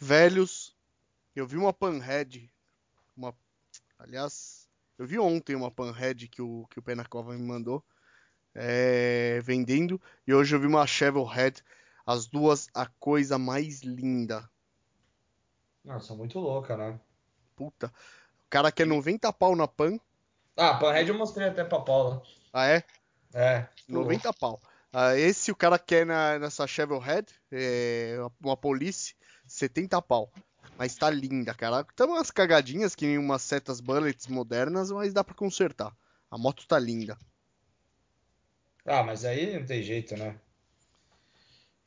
velhos. Eu vi uma Panhead, uma, aliás, eu vi ontem uma Panhead que o que o Penacova me mandou é, vendendo e hoje eu vi uma Chevelhead, as duas a coisa mais linda. Nossa, muito louca, né? Puta, o cara quer 90 pau na Pan. Ah, Panhead eu mostrei até pra Paula. Ah é? É. 90 pau. Ah, esse o cara quer na, nessa Chevelhead, é, uma Police, 70 pau. Mas tá linda, cara. Tem umas cagadinhas que nem umas setas bullets modernas, mas dá pra consertar. A moto tá linda. Ah, mas aí não tem jeito, né?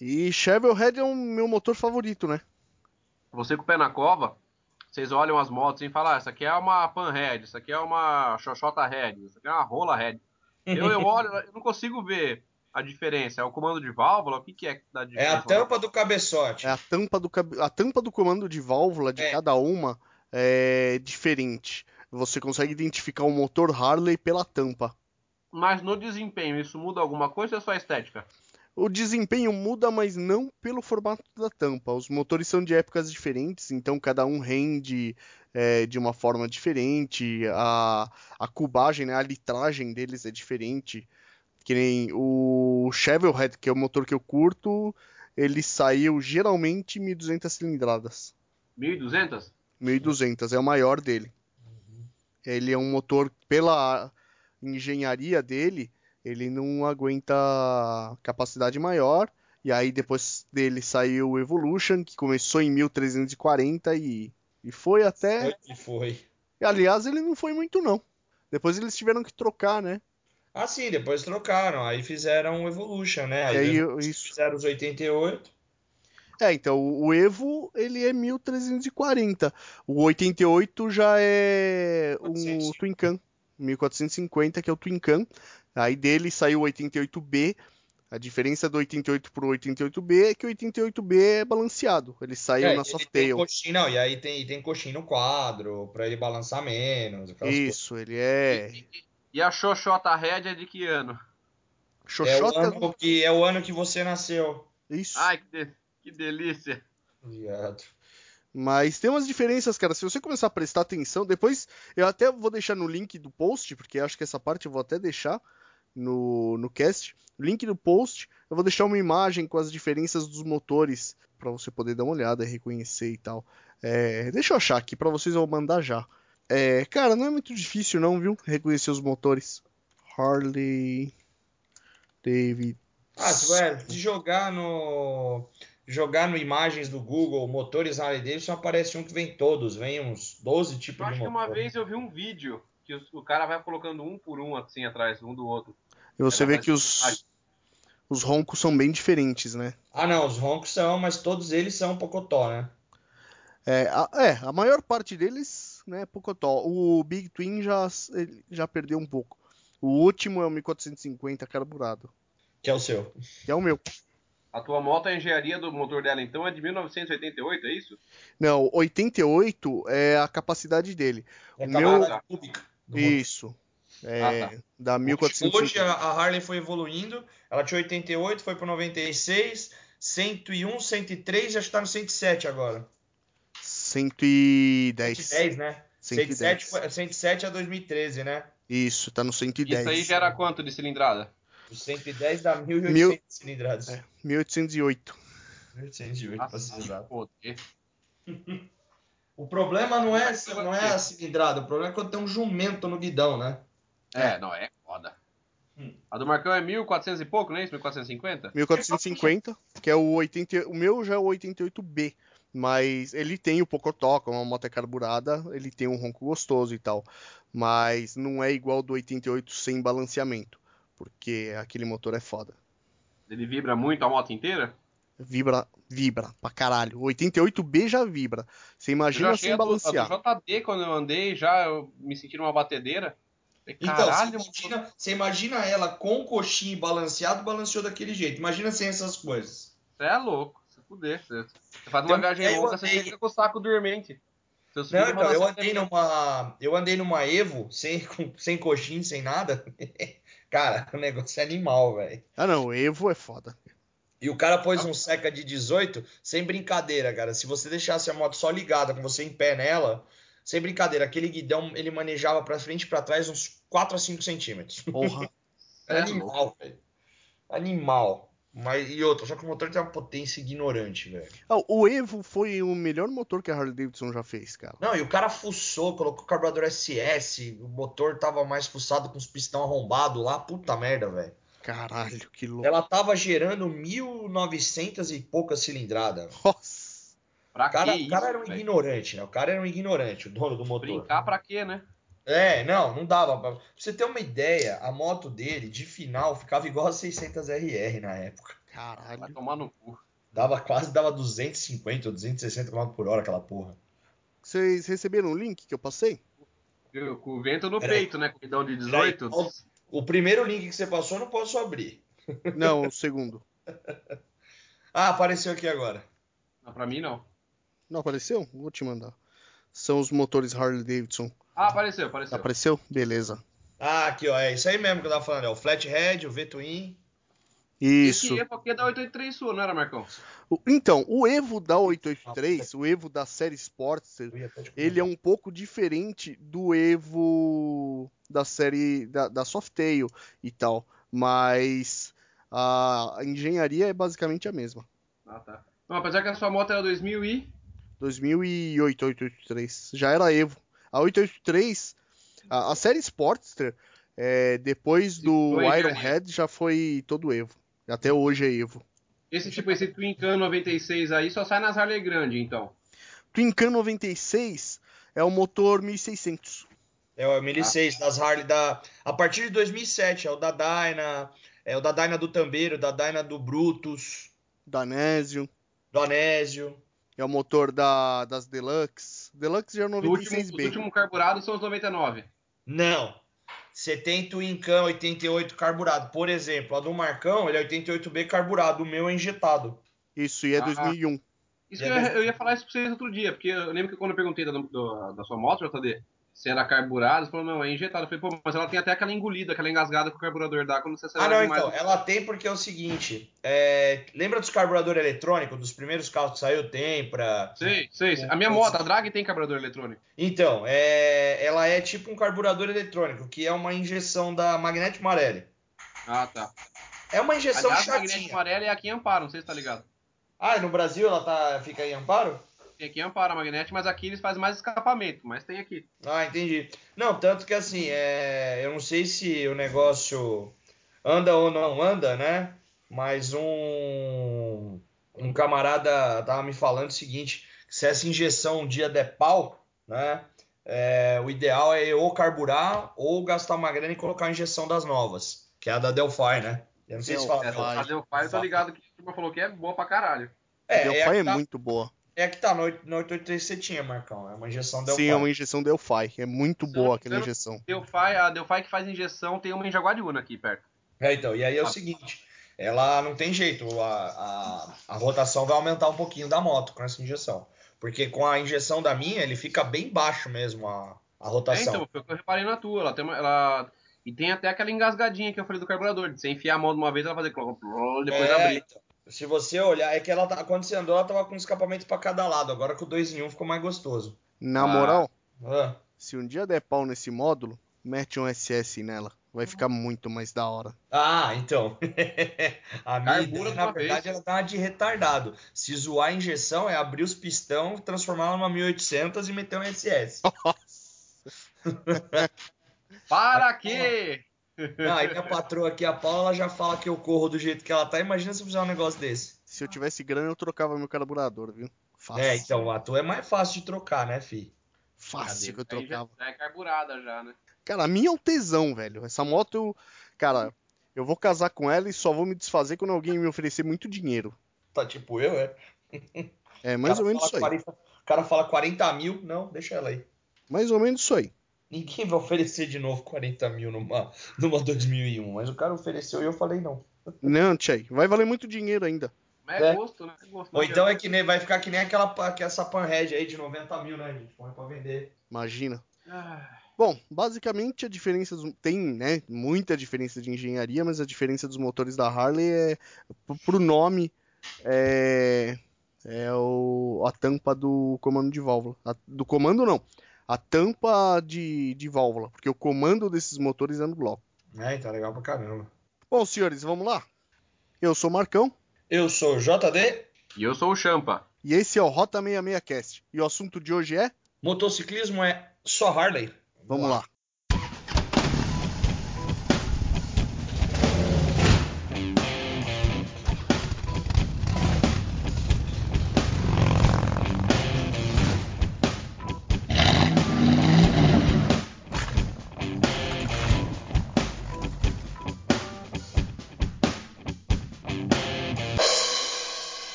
E Chevelhead é o meu motor favorito, né? Você com o pé na cova, vocês olham as motos e falam, ah, essa aqui é uma Panhead, essa aqui é uma Xoxota Head, essa aqui é uma Rola Head. Eu, eu olho, eu não consigo ver a diferença. É o comando de válvula? O que, que é que dá É diferença? a tampa do cabeçote. É a tampa do, a tampa do comando de válvula de É. cada uma é diferente. Você consegue identificar o motor Harley pela tampa. Mas no desempenho, isso muda alguma coisa ou é só estética? O desempenho muda, mas não pelo formato da tampa. Os motores são de épocas diferentes, então cada um rende é, de uma forma diferente. A, a cubagem, né, a litragem deles é diferente. Que nem o Chevelhead, que é o motor que eu curto, ele saiu geralmente 1.200 cilindradas. 1.200? 1.200 é o maior dele. Ele é um motor, pela engenharia dele, ele não aguenta capacidade maior. E aí depois dele saiu o Evolution, que começou em 1340 e, e foi até. Foi foi. Aliás, ele não foi muito não. Depois eles tiveram que trocar, né? Ah, sim, depois trocaram. Aí fizeram o Evolution, né? Aí, E aí, depois isso. fizeram os 88. É, então o Evo ele é 1340. O 88 já é o 400. Twin Cam, 1450, que é o Twin Cam. Aí dele saiu o 88B. A diferença do 88 pro 88B é que o 88B é balanceado. Ele saiu É, na Softail. não, e aí tem, tem coxinha no quadro, pra ele balançar menos. Isso, ele é E a Xoxota Red é de que ano? coisas. É o, Xoxota. ano que, é o ano que você nasceu. Isso. Ai, que, de- que delícia. Viado. Mas tem umas diferenças, cara. Se você começar a prestar atenção, depois eu até vou deixar no link do post, porque acho que essa parte eu vou até deixar no, no cast. Link do post, eu vou deixar uma imagem com as diferenças dos motores para você poder dar uma olhada, reconhecer e tal. É, deixa eu achar aqui para vocês, eu vou mandar já. É, cara, não é muito difícil não, viu? Reconhecer os motores. Harley David. Ah, se, ué, se jogar no. Jogar no imagens do Google, motores Harley Davidson, aparece um que vem todos, vem uns 12 tipos Eu acho de que motor. uma vez eu vi um vídeo que os- o cara vai colocando um por um assim atrás, um do outro. E você É, vê que os, os roncos são bem diferentes, né? Ah, não, os roncos são, mas todos eles são Pocotó, né? É a, é, a maior parte deles, né, Pocotó. O Big Twin já, ele já perdeu um pouco. O último é o 1450 carburado, Que é o seu. que é o meu. A tua moto, a engenharia do motor dela então é de 1988, é isso? Não, 88 é a capacidade dele. É O meu- cúbica. Isso. É, Ah, tá. da Hoje 1450. a a Harley foi evoluindo, ela tinha 88, foi para 96, 101, 103, já está no 107 agora. 110. 110, né? 110. 107, foi- 107 a 2013, né? Isso, tá no 110. Isso aí gera quanto de cilindrada? O 110 dá 1.800 Mil- cilindradas. É, 1808. 1.808, pra ser exato. O problema não é, não é a cilindrada, o problema é quando tem um jumento no guidão, né? É, não, é foda. Hum. A do Marcão é 1400 e pouco, não é isso? 1450? 1450, que é o 80, o meu já é o 88B, mas ele tem o Pocotó, como uma moto é carburada, ele tem um ronco gostoso e tal, mas não é igual do 88 sem balanceamento, porque aquele motor é foda. Ele vibra muito a moto inteira? Vibra, vibra pra caralho. O 88B já vibra. Você imagina sem a do, a balancear. do JD quando eu andei, já eu me senti numa batedeira. Então, Caralho, você, imagina, você imagina ela com coxinha e balanceado, balanceou daquele jeito. Imagina sem essas coisas. você é louco. Fuder. Você, você faz uma Então, viagem longa, você andei- fica com o saco dormente. Não, então, eu você- andei numa. Eu andei numa Evo sem, com- sem coxinha, sem nada. Cara, o negócio é animal, velho. Ah não, o Evo é foda. E o cara pôs um seca de 18, sem brincadeira, cara. Se você deixasse a moto só ligada, com você em pé nela, sem brincadeira, aquele guidão ele manejava pra frente e pra trás uns 4 a 5 centímetros. Porra. É animal, velho. Animal. Mas, e outra, só que o motor tem uma potência ignorante, velho. Ah, o Evo foi o melhor motor que a Harley Davidson já fez, cara. Não, e o cara fuçou, colocou carburador SS, o motor tava mais fuçado com os pistão arrombados lá, puta merda, velho. Caralho, que louco. Ela tava gerando 1900 e poucas cilindradas. Nossa. Pra O cara, que o cara isso, era um velho? ignorante, né? O cara era um ignorante, o dono do motor. Brincar pra quê, né? É, não, não dava. Pra... pra você ter uma ideia, a moto dele, de final, ficava igual a 600RR na época. Vai Caralho. tomar no cu. Dava quase, dava 250 ou 260 km por hora aquela porra. Vocês receberam o link que eu passei? Viu? Com o vento no Peraí. peito, né? Corridão de Peraí, 18. qual- O primeiro link que você passou eu não posso abrir. Não, o segundo. Ah, apareceu aqui agora. Não, pra mim não. Não apareceu? Vou te mandar. São os motores Harley Davidson. Ah, apareceu, apareceu. Apareceu? Beleza. Ah, aqui, ó. É isso aí mesmo que eu tava falando. É o Flathead, o V-Twin. Isso. Esse aqui é da 883 sua, não era, Marcão? O- Então, o Evo da 883, o Evo da série Sportster, ele é um pouco diferente do Evo da série da, da Softail e tal, mas a engenharia é basicamente a mesma. Ah, tá. Não, apesar que a sua moto era 2000 e... 2008, 883, já era Evo. A 883, a, a série Sportster, é, depois do engenharia. Ironhead já foi todo Evo. Até hoje é Evo. Esse tipo, esse Twin Can 96 aí só sai nas Harley grande, então. Twin Can 96 é o motor 1600. É o 1006 das Harley da. A partir de 2007, é o da Dyna, é o da Dyna do Tambeiro, da Dyna do Brutus, Danésio. do Anésio. É o motor da, das Deluxe. Deluxe já é o Os últimos, os 96B. últimos carburados são os 99. Não. Você tem Twin Can 88 carburado. Por exemplo, a do Marcão, ele é 88B carburado. O meu é injetado. Isso, e é Ah. 2001. Isso E que é eu, mesmo? eu ia falar isso pra vocês outro dia, porque eu lembro que quando eu perguntei da, do- da sua moto, JD, se era carburado, você falou, não, é injetado. Eu falei, pô, mas ela tem até aquela engolida, aquela engasgada que o carburador dá quando você Ah, acelera não, demais. então. Ela tem porque é o seguinte. é, Lembra dos carburadores eletrônicos, dos primeiros carros que saiu, Tempra? Sei, sei. sei. A minha moto, a Drag tem carburador eletrônico. Então, é, ela é tipo um carburador eletrônico, que é uma injeção da Magnete Marelli. Ah, tá. É uma injeção Aliás, a Magnética chatinha. Amarela é aqui em Amparo, não sei se tá ligado. Ah, e no Brasil ela tá, fica em Amparo? Tem aqui em Amparo a Magnete, mas aqui eles fazem mais escapamento, mas tem aqui. Ah, entendi. Não, tanto que assim, é, eu não sei se o negócio anda ou não anda, né? Mas um, um camarada tava me falando o seguinte, que se essa injeção um dia der pau, né? é, o ideal é ou carburar ou gastar uma grana e colocar a injeção das novas, que é a da Delphi, né? Eu não sei se fala. Essa fazer o pai, eu tô ligado que a turma falou que é boa pra caralho. É, é, Delphi a é que tá, muito boa. É que tá no, no 883 que você tinha, Marcão. É uma injeção Delphi. Sim, é uma injeção Delphi. É muito boa aquela injeção. Delphi, a Delphi que faz injeção tem uma em Jaguariúna aqui perto. É, então, e aí é o Ah. seguinte, ela não tem jeito, a, a, a rotação vai aumentar um pouquinho da moto com essa injeção. Porque com a injeção da minha, ele fica bem baixo mesmo a, a É, rotação. então, foi o que eu reparei na tua. Ela tem uma, ela... E tem até aquela engasgadinha que eu falei do carburador. De você enfiar a mão de uma vez, ela fazer depois É, abrir. então, se você olhar, é que ela tá, quando você andou, ela tava com escapamento pra cada lado. Agora com 2 em 1 um ficou mais gostoso. Na Ah. moral, Ah, se um dia der pau nesse módulo, mete um SS nela. Vai ficar muito mais da hora. Ah, então. a minha na verdade, vez. ela uma de retardado. Se zoar a injeção, é abrir os pistão, transformar ela numa 1800 e meter um SS. Para quê? Não, aí minha patroa aqui, a Paula, ela já fala que eu corro do jeito que ela tá. Imagina se eu fizer um negócio desse. Se eu tivesse grana, eu trocava meu carburador, viu? Fácil. É, então, a tua é mais fácil de trocar, né, fi? Fácil que eu trocava. já é carburada já, né? Cara, a minha é um tesão, velho. Essa moto, eu... cara, eu vou casar com ela e só vou me desfazer quando alguém me oferecer muito dinheiro. Tá tipo eu, é? É mais ou menos isso aí. 40 O cara fala 40 mil, não, deixa ela aí. Mais ou menos isso aí. Ninguém vai oferecer de novo 40 mil numa, numa 2001, mas o cara ofereceu e eu falei não. Não, Tchai, vai valer muito dinheiro ainda. Mas é, É. gosto, né? Gosto, Ou então é que nem, vai ficar que nem aquela que essa panhead aí de 90 mil, né, gente? Põe pra vender. Imagina. Ah, Bom, basicamente a diferença dos- tem, né, muita diferença de engenharia, mas a diferença dos motores da Harley é pro nome é, é o, a tampa do comando de válvula. A, do comando não, a tampa de, de válvula, porque o comando desses motores é no bloco. É, tá legal pra caramba. Bom, senhores, vamos lá? Eu sou o Marcão. Eu sou o JD. E eu sou o Champa. E esse é o Rota 66 Cast. E o assunto de hoje é? Motociclismo é só Harley. Vamos lá. Então,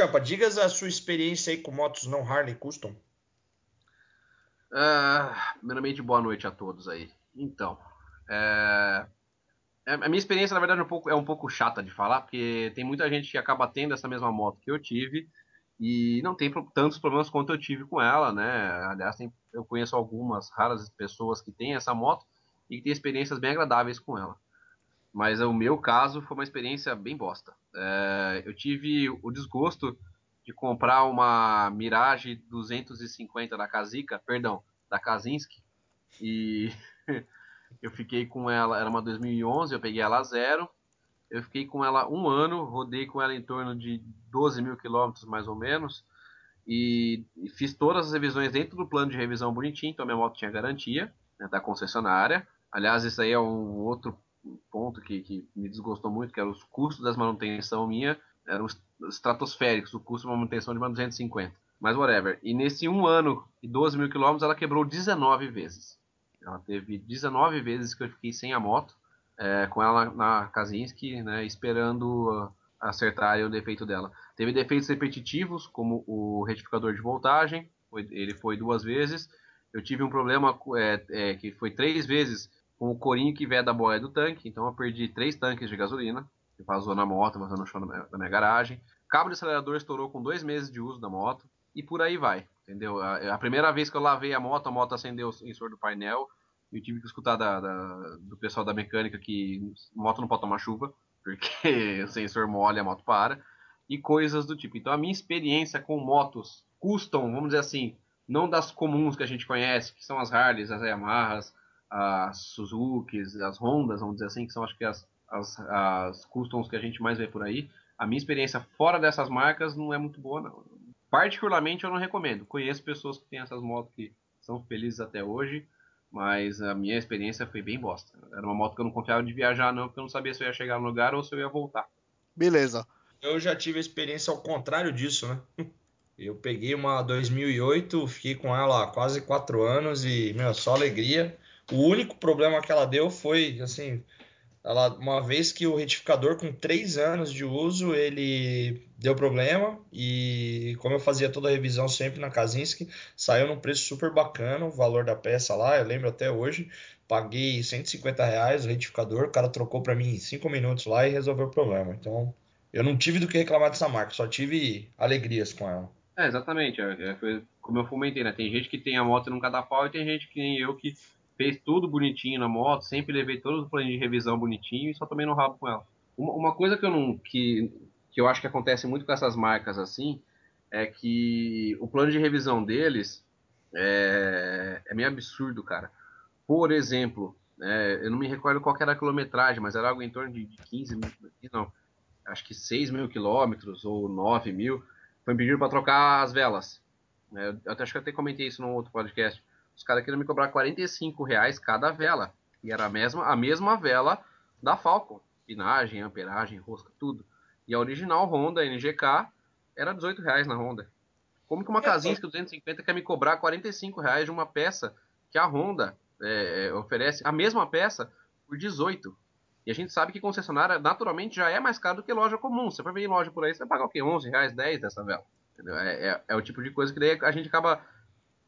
Champa, digas a sua experiência aí com motos não Harley Custom. Ah, primeiramente, boa noite a todos aí. Então, é... a minha experiência, na verdade, é um, pouco, é um pouco chata de falar, porque tem muita gente que acaba tendo essa mesma moto que eu tive e não tem tantos problemas quanto eu tive com ela, né? Aliás, tem, eu conheço algumas raras pessoas que têm essa moto e que têm experiências bem agradáveis com ela. Mas o meu caso foi uma experiência bem bosta. É, eu tive o desgosto de comprar uma Mirage 250 da Kazica, perdão, da Kazinski, e eu fiquei com ela, era uma 2011, eu peguei ela a zero, eu fiquei com ela um ano, rodei com ela em torno de 12 mil quilômetros mais ou menos, e, e, fiz todas as revisões dentro do plano de revisão bonitinho, então minha moto tinha garantia né, da concessionária. Aliás, isso aí é um outro ponto que, que me desgostou muito, que eram os custos das manutenção minha, eram estratosféricos, o custo de manutenção de uma 250. Mas whatever. E nesse um ano e 12 mil quilômetros, ela quebrou 19 vezes. Ela teve 19 vezes que eu fiquei sem a moto, é, com ela na, Kazinski, né, esperando uh, acertar o defeito dela. Teve defeitos repetitivos, como o retificador de voltagem, foi, ele foi duas vezes. Eu tive um problema é, é, que foi três vezes com o corinho que vem da boia do tanque, então eu perdi três tanques de gasolina, que vazou na moto, vazou no chão da minha, minha garagem. Cabo de acelerador estourou com dois meses de uso da moto, e por aí vai, entendeu? A, a primeira vez que eu lavei a moto, a moto acendeu o sensor do painel, eu tive que escutar da, da, do pessoal da mecânica que moto não pode tomar chuva, porque o sensor molha e a moto para, e coisas do tipo. Então a minha experiência com motos custom, vamos dizer assim, não das comuns que a gente conhece, que são as Harleys, as Yamahas, as Suzukis, as Hondas, vamos dizer assim, que são acho que as, as, as customs que a gente mais vê por aí. A minha experiência fora dessas marcas não é muito boa, não. Particularmente eu não recomendo. Conheço pessoas que têm essas motos que são felizes até hoje, mas a minha experiência foi bem bosta. Era uma moto que eu não confiava de viajar, não, porque eu não sabia se eu ia chegar no lugar ou se eu ia voltar. Beleza. Eu já tive a experiência ao contrário disso, né? Eu peguei uma 2008, fiquei com ela há quase 4 anos e, meu, só alegria. O único problema que ela deu foi, assim, ela, uma vez que o retificador com 3 anos de uso, ele deu problema e como eu fazia toda a revisão sempre na Kazinski, saiu num preço super bacana o valor da peça lá, eu lembro até hoje, paguei 150 reais o retificador, o cara trocou para mim em 5 minutos lá e resolveu o problema. Então, eu não tive do que reclamar dessa marca, só tive alegrias com ela. É, exatamente. É, foi como eu comentei, né? Tem gente que tem a moto e nunca dá pau, e tem gente que nem eu que fez tudo bonitinho na moto, sempre levei todos os planos de revisão bonitinho e só tomei no rabo com ela. Uma, uma, coisa que eu não. Que, que eu acho que acontece muito com essas marcas assim é que o plano de revisão deles é, é meio absurdo, cara. Por exemplo, é, eu não me recordo qual era a quilometragem, mas era algo em torno de 15 mil, não, acho que 6 mil quilômetros ou 9 mil foi me pedindo para trocar as velas. É, eu acho que eu até comentei isso num outro podcast. Os caras queriam me cobrar 45 reais cada vela. E era a mesma, a mesma vela da Falcon. Pinagem, amperagem, rosca, tudo. E a original Honda NGK era 18 reais na Honda. Como que uma Kazinski 250 quer me cobrar 45 reais de uma peça que a Honda é, oferece a mesma peça por 18? E a gente sabe que concessionária naturalmente já é mais caro do que loja comum. Você vai ver em loja por aí, você vai pagar o quê? 11 reais, 10 dessa vela. É, é, é, o tipo de coisa que daí a gente acaba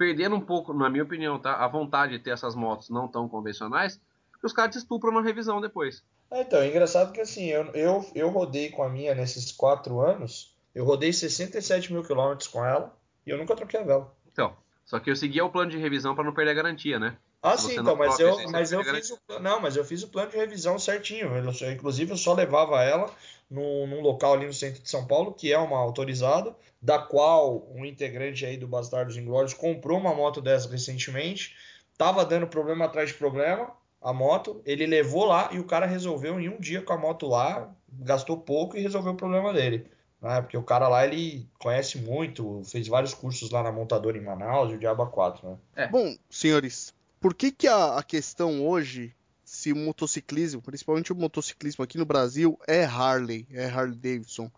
perdendo um pouco, na minha opinião, tá? A vontade de ter essas motos não tão convencionais, porque os caras te estupram na revisão depois. É, então, é engraçado que assim, eu, eu, eu rodei com a minha nesses quatro anos, eu rodei 67 mil quilômetros com ela e eu nunca troquei a vela. Então, só que eu seguia o plano de revisão para não perder a garantia, né? Ah, sim, então, mas eu, mas eu fiz o, não, mas eu fiz o plano de revisão certinho. Eu, inclusive, eu só levava ela num, num, local ali no centro de São Paulo, que é uma autorizada, da qual um integrante aí do Bastardos Inglórios comprou uma moto dessa recentemente. Tava dando problema atrás de problema, a moto. Ele levou lá e o cara resolveu em um dia com a moto lá, gastou pouco e resolveu o problema dele. Né? Porque o cara lá, ele conhece muito, fez vários cursos lá na montadora em Manaus e o Diaba 4, né? É. Bom, senhores, por que, que a, a questão hoje, se o motociclismo, principalmente o motociclismo aqui no Brasil, é Harley, é Harley Davidson?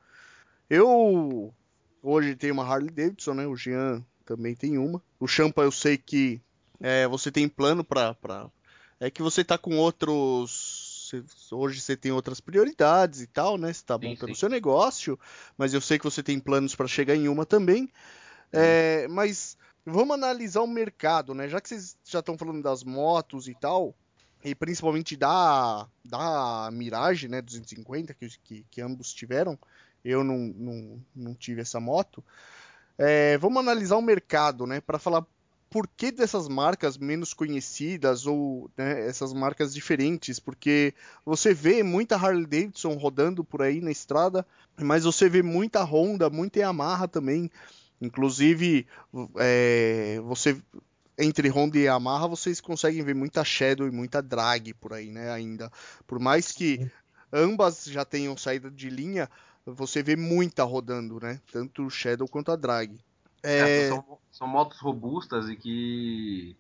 Eu hoje tenho uma Harley Davidson, né? O Jean também tem uma. O Champa eu sei que é, você tem plano para pra... É que você tá com outros. Hoje você tem outras prioridades e tal, né? Você tá montando o seu negócio, mas eu sei que você tem planos para chegar em uma também. É, mas Vamos analisar o mercado, né? Já que vocês já estão falando das motos e tal, e principalmente da, da Mirage, né, 250, que, que, que ambos tiveram, eu não, não, não tive essa moto. É, vamos analisar o mercado, né, para falar por que dessas marcas menos conhecidas ou né, essas marcas diferentes, porque você vê muita Harley Davidson rodando por aí na estrada, mas você vê muita Honda, muita Yamaha também. Inclusive, é, você entre Honda e Yamaha vocês conseguem ver muita Shadow e muita Drag por aí, né? Ainda, por mais que ambas já tenham saída de linha, você vê muita rodando, né? Tanto o Shadow quanto a Drag. É... É, são, são, motos robustas e que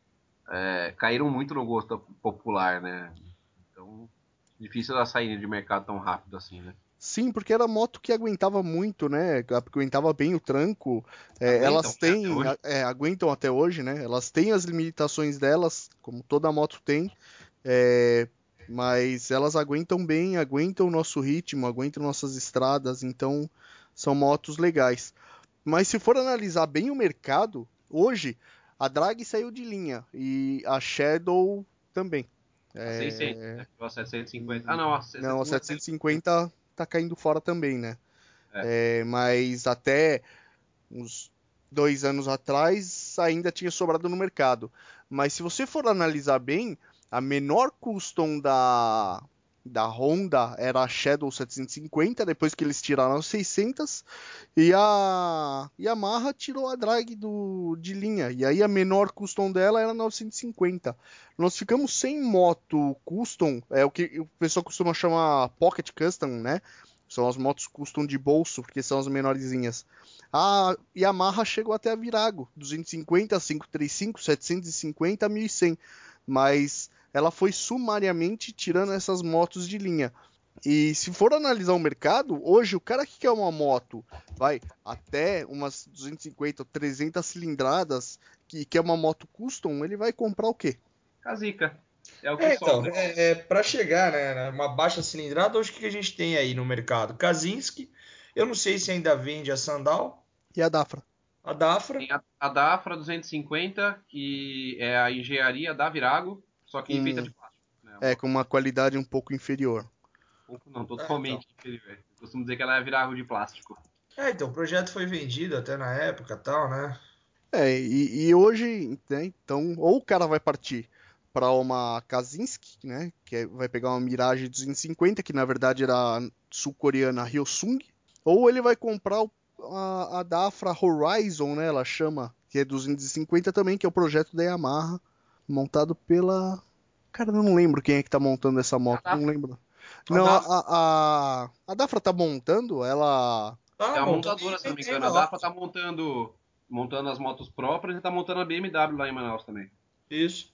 é, caíram muito no gosto popular, né? Então, difícil elas saírem de mercado tão rápido assim, né? Sim, porque era moto que aguentava muito, né? Aguentava bem o tranco. É, elas têm, até é, aguentam até hoje, né? Elas têm as limitações delas, como toda moto tem. É, mas elas aguentam bem, aguentam o nosso ritmo, aguentam nossas estradas, então são motos legais. Mas se for analisar bem o mercado, hoje a Drag saiu de linha e a Shadow também. A 600, né? A 750. Ah, não, a 750. Não, a 750 tá caindo fora também, né? É. É, mas até uns dois anos atrás ainda tinha sobrado no mercado. Mas se você for analisar bem, a menor custom da, da Honda era a Shadow 750, depois que eles tiraram as 600, e a Yamaha tirou a drag do, de linha, e aí a menor custom dela era 950. Nós ficamos sem moto custom, é o que o pessoal costuma chamar Pocket Custom, né? São as motos custom de bolso, porque são as menorzinhas. A Yamaha chegou até a Virago, 250, 535, 750, 1100, mas ela foi sumariamente tirando essas motos de linha. E se for analisar o mercado, hoje o cara que quer uma moto, vai até umas 250 300 cilindradas, que quer uma moto custom, ele vai comprar o quê? Casica. É o que é, então, é, é para chegar, né, uma baixa cilindrada, hoje o que a gente tem aí no mercado? Kazinski, eu não sei se ainda vende a Sandal. E a Dafra. A Dafra. Tem a, a Dafra 250, que é a engenharia da Virago, só que hum, feita de plástico. Né? É, com uma qualidade um pouco inferior. Pouco não, totalmente é, então. inferior. Eu costumo dizer que ela é Virago de plástico. É, então, o projeto foi vendido até na época tal, né? É, e, e hoje, né, então, ou o cara vai partir para uma Kazinski, né, que é, vai pegar uma Mirage 250, que na verdade era sul-coreana Hyosung, ou ele vai comprar o, a, a Dafra Horizon, né, ela chama, que é 250 também, que é o projeto da Yamaha, montado pela. Cara, eu não lembro quem é que tá montando essa moto, não lembro. Não, a, a, a, Dafra tá montando, ela. é a montadora, se não me engano. A Dafra tá montando, montando as motos próprias e tá montando a BMW lá em Manaus também. Isso.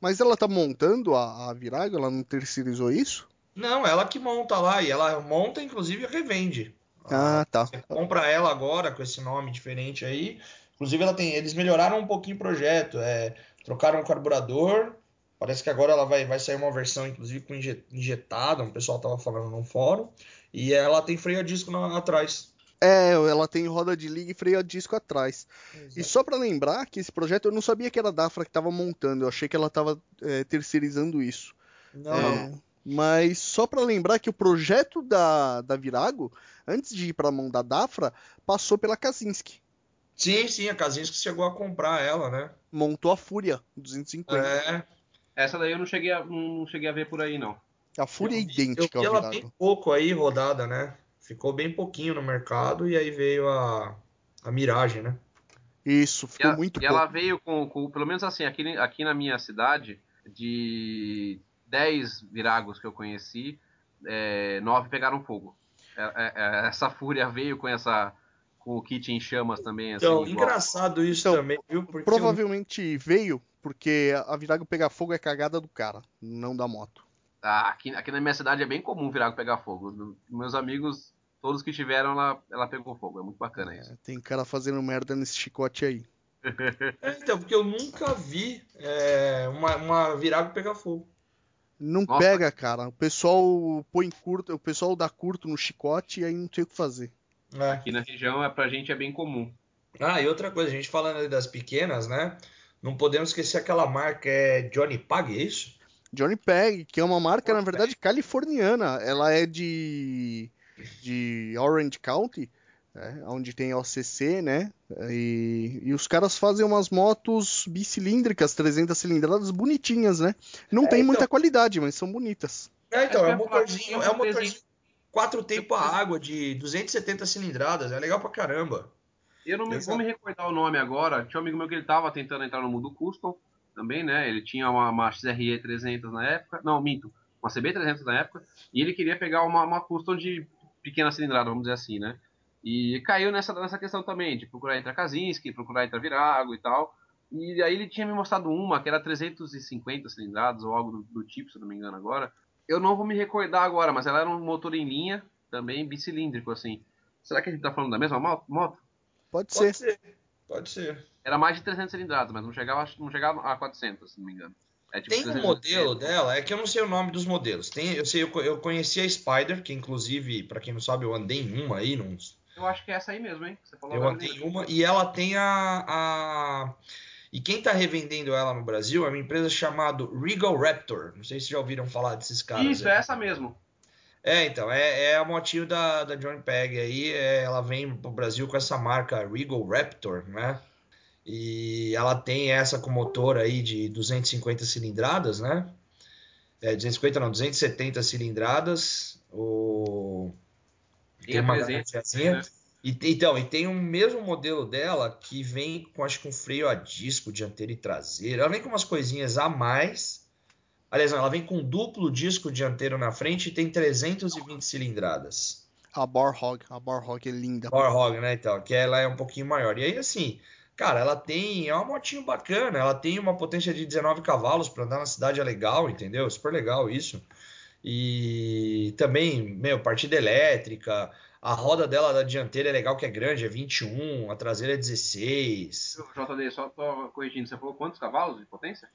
Mas ela tá montando a, a Virago? Ela não terceirizou isso? Não, ela que monta lá e ela monta, inclusive, e revende. Ah, tá. Você compra ela agora com esse nome diferente aí. Inclusive, ela tem, eles melhoraram um pouquinho o projeto. É, trocaram o carburador. Parece que agora ela vai, vai sair uma versão, inclusive, com injetada, o pessoal estava falando no fórum. E ela tem freio a disco na, atrás. É, ela tem roda de liga e freio a disco atrás. Exato. E só para lembrar que esse projeto eu não sabia que era a Dafra que estava montando, eu achei que ela estava é, terceirizando isso. Não. É, mas só para lembrar que o projeto da, da Virago, antes de ir para a mão da Dafra, passou pela Kaczynski. Sim, sim, a Kazinski chegou a comprar ela, né? Montou a Fúria 250. É. Essa daí eu não cheguei a, não cheguei a ver por aí, não. A Fúria é Eu idêntica eu vi ao ela bem pouco aí rodada, né? Ficou bem pouquinho no mercado e aí veio a, a Mirage, né? Isso, E, ficou a- muito e pouco. ela veio com, com- pelo menos assim, aqui, aqui na minha cidade, de 10 viragos que eu conheci, é, 9 pegaram fogo. É- é- é, essa fúria veio com essa com o kit em chamas também, assim, Então, igual. engraçado isso Então, também, viu? Porque Provavelmente veio porque a Virago pegar fogo é cagada do cara, não da moto. Ah, aqui, aqui na minha cidade é bem comum virago pegar fogo. Meus amigos, todos que tiveram, ela, ela pegou fogo. É muito bacana isso. É, tem cara fazendo merda nesse chicote aí. É, então, porque eu nunca vi é, uma, uma Virago pegar fogo. Não Nossa. pega, cara. O pessoal põe curto, o pessoal dá curto no chicote e aí não tem o que fazer. É. Aqui na região, é, pra gente, é bem comum. Ah, e outra coisa, a gente falando das pequenas, né? Não podemos esquecer aquela marca, é Johnny Pag, é isso? Johnny Peg, que é uma marca, na verdade, californiana. Ela é de, de Orange County, né, onde tem OCC, né? E, e os caras fazem umas motos bicilíndricas, 300 cilindradas, bonitinhas, né? Não É, tem então- muita qualidade, mas são bonitas. É, então, é um motorzinho, tem um é um motorzinho. motorzinho quatro tempo a água de 270 cilindradas, é legal pra caramba. Eu não me, vou me recordar o nome agora. Tinha um amigo meu que ele tava tentando entrar no mundo custom também, né? Ele tinha uma, uma XRE 300 na época. Não, minto. Uma CB 300 na época. E ele queria pegar uma, uma custom de pequena cilindrada, vamos dizer assim, né? E caiu nessa, nessa questão também, de procurar entre a Kazinski, procurar entre a Virago e tal. E aí ele tinha me mostrado uma que era 350 cilindradas ou algo do, do tipo, se eu não me engano agora. Eu não vou me recordar agora, mas ela era um motor em linha, também bicilíndrico, assim. Será que a gente tá falando da mesma mo- moto? Pode ser. Pode ser, pode ser. Era mais de 300 cilindradas, mas não chegava, não chegava a 400, se não me engano. É tipo Tem um 300. modelo dela, é que eu não sei o nome dos modelos. Tem, eu sei, eu, eu conheci a Spider, que inclusive, pra quem não sabe, eu andei em uma aí, num, Eu acho que é essa aí mesmo, hein? Você falou Eu andei em mesmo. uma e ela tem a, a- E quem tá revendendo ela no Brasil é uma empresa chamada Regal Raptor. Não sei se já ouviram falar desses caras. Isso, aí. é essa mesmo. É, então, é, é a motinho da, da Johnny Peg aí. é, ela vem pro Brasil com essa marca Regal Raptor, né? E ela tem essa com motor aí de 250 cilindradas, né? É, 250 não, 270 cilindradas. O... Tem a uma 300, garantiazinha. né? E, então, e tem um mesmo modelo dela que vem com, acho que um freio a disco dianteiro e traseiro. Ela vem com umas coisinhas a mais. Aliás, ela vem com duplo disco dianteiro na frente e tem 320 cilindradas. A Barhog, a Barhog é linda. Power Hog, né, então, que ela é um pouquinho maior. E aí, assim, cara, ela tem, é uma motinho bacana, ela tem uma potência de 19 cavalos para andar na cidade, é legal, entendeu? Super legal isso. E também, meu, partida elétrica, a roda dela da dianteira é legal que é grande, é 21, a traseira é 16. JD, só tô corrigindo, você falou quantos cavalos de potência?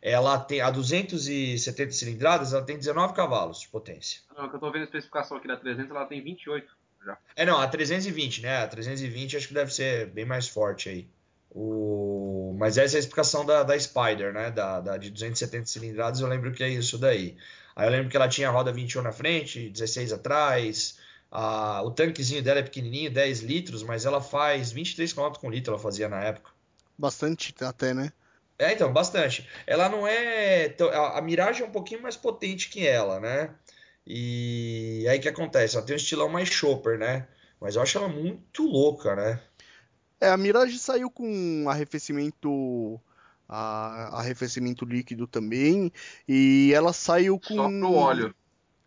Ela tem a 270 cilindradas, ela tem 19 cavalos de potência. Não, que eu tô vendo a especificação aqui da 300, ela tem 28 já. É, não, a 320, né? A 320 acho que deve ser bem mais forte aí. O... Mas essa é a explicação da, da Spider, né? Da, da de 270 cilindradas, eu lembro que é isso daí. Aí eu lembro que ela tinha a roda 21 na frente, 16 atrás. A... O tanquezinho dela é pequenininho, 10 litros, mas ela faz 23 km com litro, ela fazia na época. Bastante até, né? É, então, bastante. Ela não é. A Mirage é um pouquinho mais potente que ela, né? E aí o que acontece? Ela tem um estilão mais chopper, né? Mas eu acho ela muito louca, né? É, a Mirage saiu com arrefecimento a- arrefecimento líquido também e ela saiu com Só pro óleo.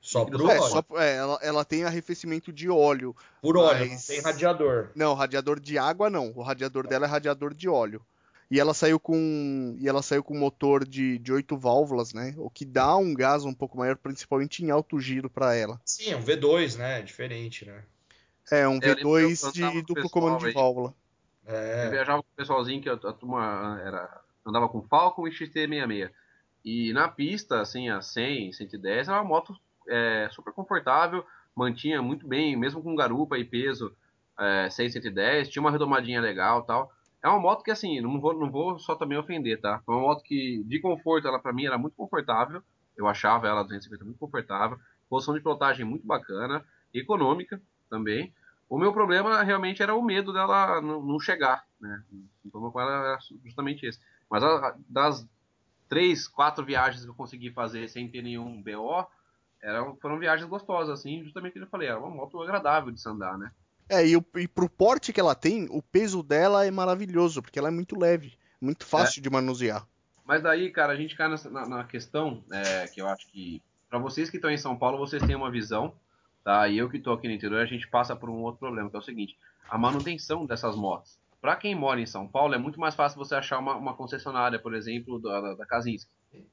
Só pro É, óleo. só- é, ela, ela tem arrefecimento de óleo. Por óleo, mas- não tem radiador. Não, radiador de água não. O radiador dela é radiador de óleo. E ela saiu com e ela saiu com motor de, de 8 válvulas, né? O que dá um gás um pouco maior, principalmente em alto giro para ela. Sim, é um V2, né? Diferente, né? É um É, eu lembro que eu V2 andava de duplo comando de válvula. Eu É, viajava com o pessoalzinho que a, a turma era, andava com Falcon e XT66. E na pista, assim, a 100, 110, era uma moto é, super confortável, mantinha muito bem, mesmo com garupa e peso é, 100, 110, tinha uma redomadinha legal tal. É uma moto que, assim, não vou, não vou só também ofender, tá? É uma moto que, de conforto, ela pra mim era muito confortável. Eu achava ela 250 muito confortável. Posição de pilotagem muito bacana, econômica também. O meu problema realmente era o medo dela não chegar, né? O problema com ela era justamente esse. Mas a, das três, quatro viagens que eu consegui fazer sem ter nenhum BO, eram, foram viagens gostosas, assim, justamente o que eu falei, era uma moto agradável de se andar, né? É, e, o, e pro porte que ela tem, o peso dela é maravilhoso, porque ela é muito leve, muito fácil é. de manusear. Mas daí, cara, a gente cai nessa, na, na, questão é, que eu acho que, para vocês que estão em São Paulo, vocês têm uma visão, tá? E eu que estou aqui no interior, a gente passa por um outro problema, que é o seguinte: a manutenção dessas motos. Para quem mora em São Paulo, é muito mais fácil você achar uma, uma concessionária, por exemplo, da, da, da Kazinski.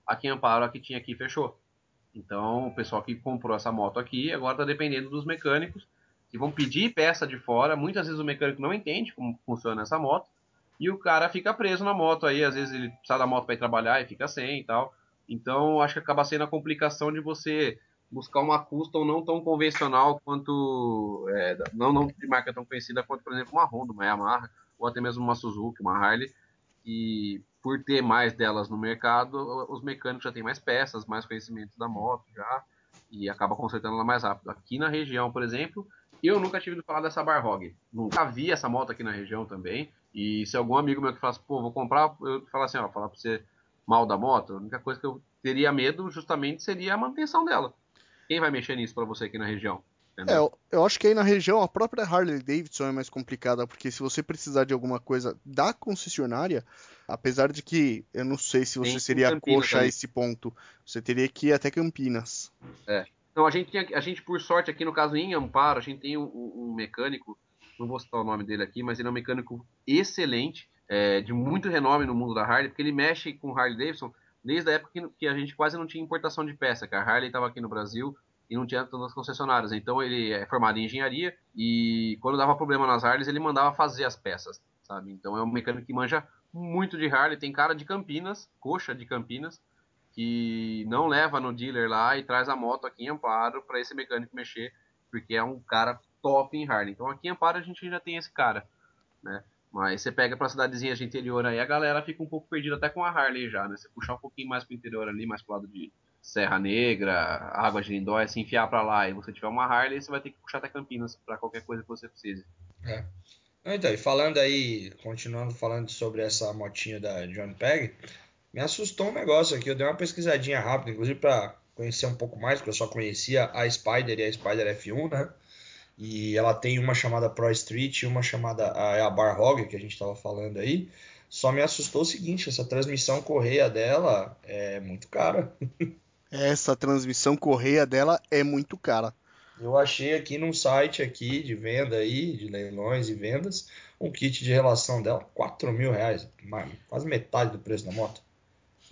Aqui em Amparo, a que tinha aqui, fechou. Então, o pessoal que comprou essa moto aqui, agora está dependendo dos mecânicos, que vão pedir peça de fora. Muitas vezes o mecânico não entende como funciona essa moto. E o cara fica preso na moto aí, às vezes ele sai da moto para ir trabalhar e fica sem e tal. Então, acho que acaba sendo a complicação de você buscar uma custom não tão convencional quanto. É, não, não de marca tão conhecida quanto, por exemplo, uma Honda, uma Yamaha, ou até mesmo uma Suzuki, uma Harley. E por ter mais delas no mercado, os mecânicos já têm mais peças, mais conhecimento da moto já, e acaba consertando ela mais rápido. Aqui na região, por exemplo, eu nunca tive de falar dessa Barhog. Nunca vi essa moto aqui na região também. E se algum amigo meu que fala assim, pô, vou comprar, eu falo assim, ó, falar pra você mal da moto, a única coisa que eu teria medo justamente seria a manutenção dela. Quem vai mexer nisso para você aqui na região? É, eu, eu, acho que aí na região a própria Harley Davidson é mais complicada, porque se você precisar de alguma coisa da concessionária, apesar de que eu não sei se você Tem seria coxa a esse ponto, você teria que ir até Campinas. É. Então a gente tem, a gente por sorte aqui no caso em Amparo, a gente tem um, um mecânico, não vou citar o nome dele aqui, mas ele é um mecânico excelente, é, de muito renome no mundo da Harley, porque ele mexe com Harley Davidson desde a época que, que a gente quase não tinha importação de peça, que a Harley estava aqui no Brasil e não tinha tantas concessionárias. Então ele é formado em engenharia e quando dava problema nas Harleys ele mandava fazer as peças, sabe? Então é um mecânico que manja muito de Harley, tem cara de Campinas, coxa de Campinas, que não leva no dealer lá e traz a moto aqui em Amparo para esse mecânico mexer, porque é um cara top em Harley. Então aqui em Amparo a gente já tem esse cara, né? Mas você pega para cidadezinhas de interior aí, a galera fica um pouco perdida até com a Harley já, né? Você puxar um pouquinho mais pro interior ali, mais pro lado de Serra Negra, Água de Lindóia, se enfiar para lá e você tiver uma Harley, você vai ter que puxar até Campinas para qualquer coisa que você precise. É. Então, e falando aí, continuando falando sobre essa motinha da John Peg, me assustou um negócio aqui. Eu dei uma pesquisadinha rápida, inclusive para conhecer um pouco mais, porque eu só conhecia a Spider e a Spider F1, né? E ela tem uma chamada Pro Street e uma chamada a, a Bar Hog, que a gente estava falando aí. Só me assustou o seguinte, essa transmissão correia dela é muito cara. Essa transmissão correia dela é muito cara. Eu achei aqui num site aqui de venda aí, de leilões e vendas, um kit de relação dela, 4 mil reais, quase metade do preço da moto.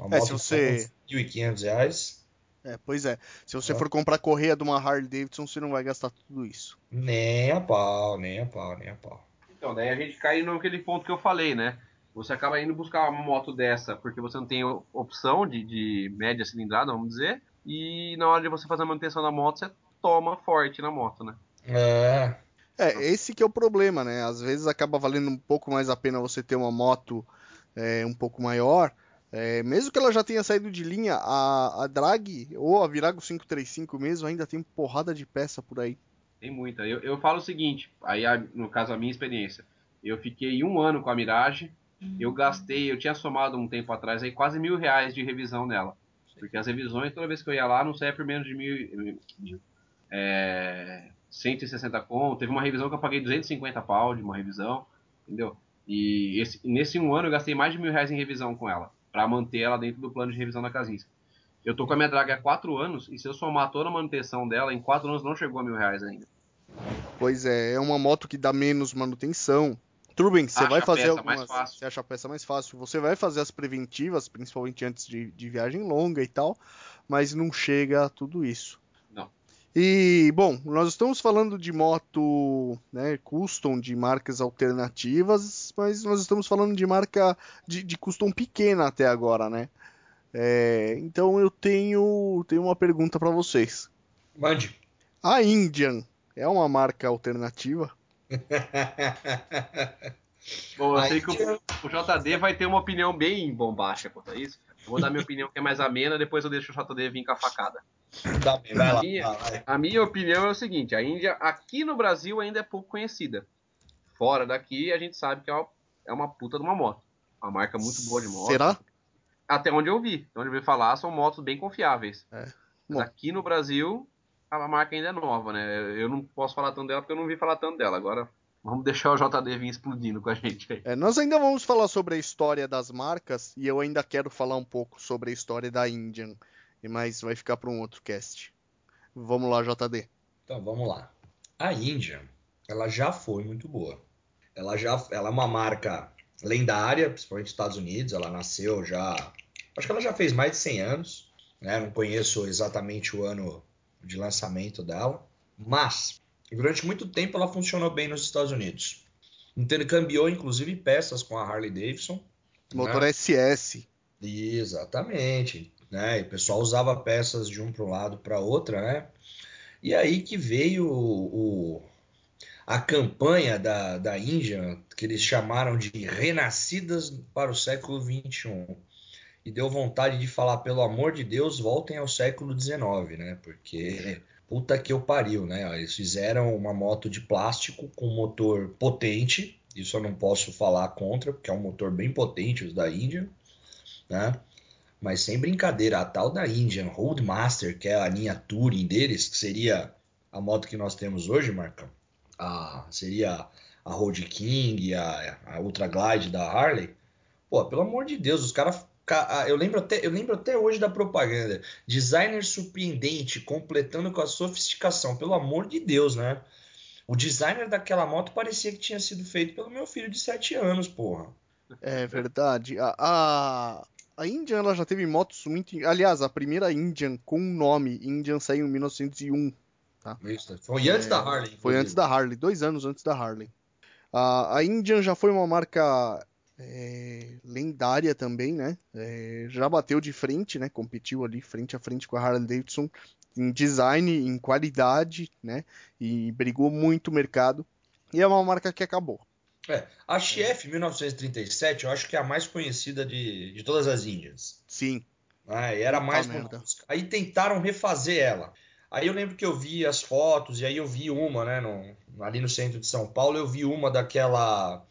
Uma é, moto se você... 1.500 reais. É, pois é. Se você for comprar correia de uma Harley Davidson, você não vai gastar tudo isso. Nem a pau, nem a pau, nem a pau. Então, daí a gente cai naquele ponto que eu falei, né? Você acaba indo buscar uma moto dessa porque você não tem opção de, de média cilindrada, vamos dizer, e na hora de você fazer a manutenção da moto, você toma forte na moto, né? É. É, esse que é o problema, né? Às vezes acaba valendo um pouco mais a pena você ter uma moto é, um pouco maior. É, mesmo que ela já tenha saído de linha, a, a Drag ou a Virago 535 mesmo ainda tem porrada de peça por aí. Tem muita. Eu, eu falo o seguinte, aí no caso a minha experiência. Eu fiquei um ano com a Mirage, eu gastei, eu tinha somado um tempo atrás aí quase mil reais de revisão nela. Porque as revisões, toda vez que eu ia lá, não saía por menos de mil. mil é, 160 conto. Teve uma revisão que eu paguei 250 pau de uma revisão, entendeu? E esse, nesse um ano eu gastei mais de mil reais em revisão com ela, para manter ela dentro do plano de revisão da Kazinska. Eu tô com a minha Drag há quatro anos, e se eu somar toda a manutenção dela, em quatro anos não chegou a mil reais ainda. Pois é, é uma moto que dá menos manutenção, tudo bem, você vai fazer algumas. Você acha a peça mais fácil. Você vai fazer as preventivas, principalmente antes de, de viagem longa e tal, mas não chega a tudo isso. E, bom, nós estamos falando de moto né, custom, de marcas alternativas, mas nós estamos falando de marca de, de custom pequena até agora, né? É, então eu tenho, tenho uma pergunta para vocês. Mande. A Indian é uma marca alternativa? Bom, eu sei que o, o, JD vai ter uma opinião bem bombástica quanto a isso. Eu vou dar minha opinião que é mais amena, depois eu deixo o JD vir com a facada. Bem, vai lá, minha, vai. A minha opinião é o seguinte: a Índia aqui no Brasil ainda é pouco conhecida. Fora daqui a gente sabe que é uma, é uma puta de uma moto. Uma marca muito boa de moto. Será? Até onde eu vi. Onde eu vi falar, são motos bem confiáveis. É. Mas aqui no Brasil, a marca ainda é nova, né? Eu não posso falar tanto dela porque eu não vi falar tanto dela. Agora vamos deixar o JD vir explodindo com a gente aí. É, nós ainda vamos falar sobre a história das marcas e eu ainda quero falar um pouco sobre a história da Indian, mas vai ficar para um outro cast. Vamos lá, JD. Então vamos lá. A Indian, ela já foi muito boa. Ela já, ela é uma marca lendária, principalmente nos Estados Unidos. Ela nasceu já, acho que ela já fez mais de 100 anos. Né? Não conheço exatamente o ano de lançamento dela, mas durante muito tempo ela funcionou bem nos Estados Unidos. Intercambiou inclusive peças com a Harley Davidson. Motor né? SS. Exatamente. Né? E o pessoal usava peças de um para um lado para outra, né? E aí que veio o, o, a campanha da, da Índia, que eles chamaram de Renascidas para o século XXI e deu vontade de falar, pelo amor de Deus, voltem ao século XIX, né? Porque puta que eu pariu, né? Eles fizeram uma moto de plástico com motor potente, isso eu não posso falar contra, porque é um motor bem potente, os da Indian, né? Mas sem brincadeira, a tal da Indian Roadmaster, que é a linha Touring deles, que seria a moto que nós temos hoje, Marcão, seria a Road King, a, a Ultra Glide da Harley. Pô, pelo amor de Deus, os caras eu lembro, até, eu lembro até hoje da propaganda. Designer surpreendente, completando com a sofisticação. Pelo amor de Deus, né? O designer daquela moto parecia que tinha sido feito pelo meu filho de 7 anos, porra. É verdade. A, a, a Indian ela já teve motos muito. Aliás, a primeira Indian com nome Indian saiu em 1901. Tá? Isso, foi antes é, da Harley. Foi antes da Harley, dois anos antes da Harley. A, a Indian já foi uma marca é, lendária também, né? É, já bateu de frente, né? Competiu ali frente a frente com a Harley Davidson em design, em qualidade, né? E brigou muito o mercado. E é uma marca que acabou. É, a Chef 1937, eu acho que é a mais conhecida de, de todas as Índias. Sim. Ah, e era mais. Aí tentaram refazer ela. Aí eu lembro que eu vi as fotos, e aí eu vi uma, né? No, ali no centro de São Paulo, eu vi uma daquela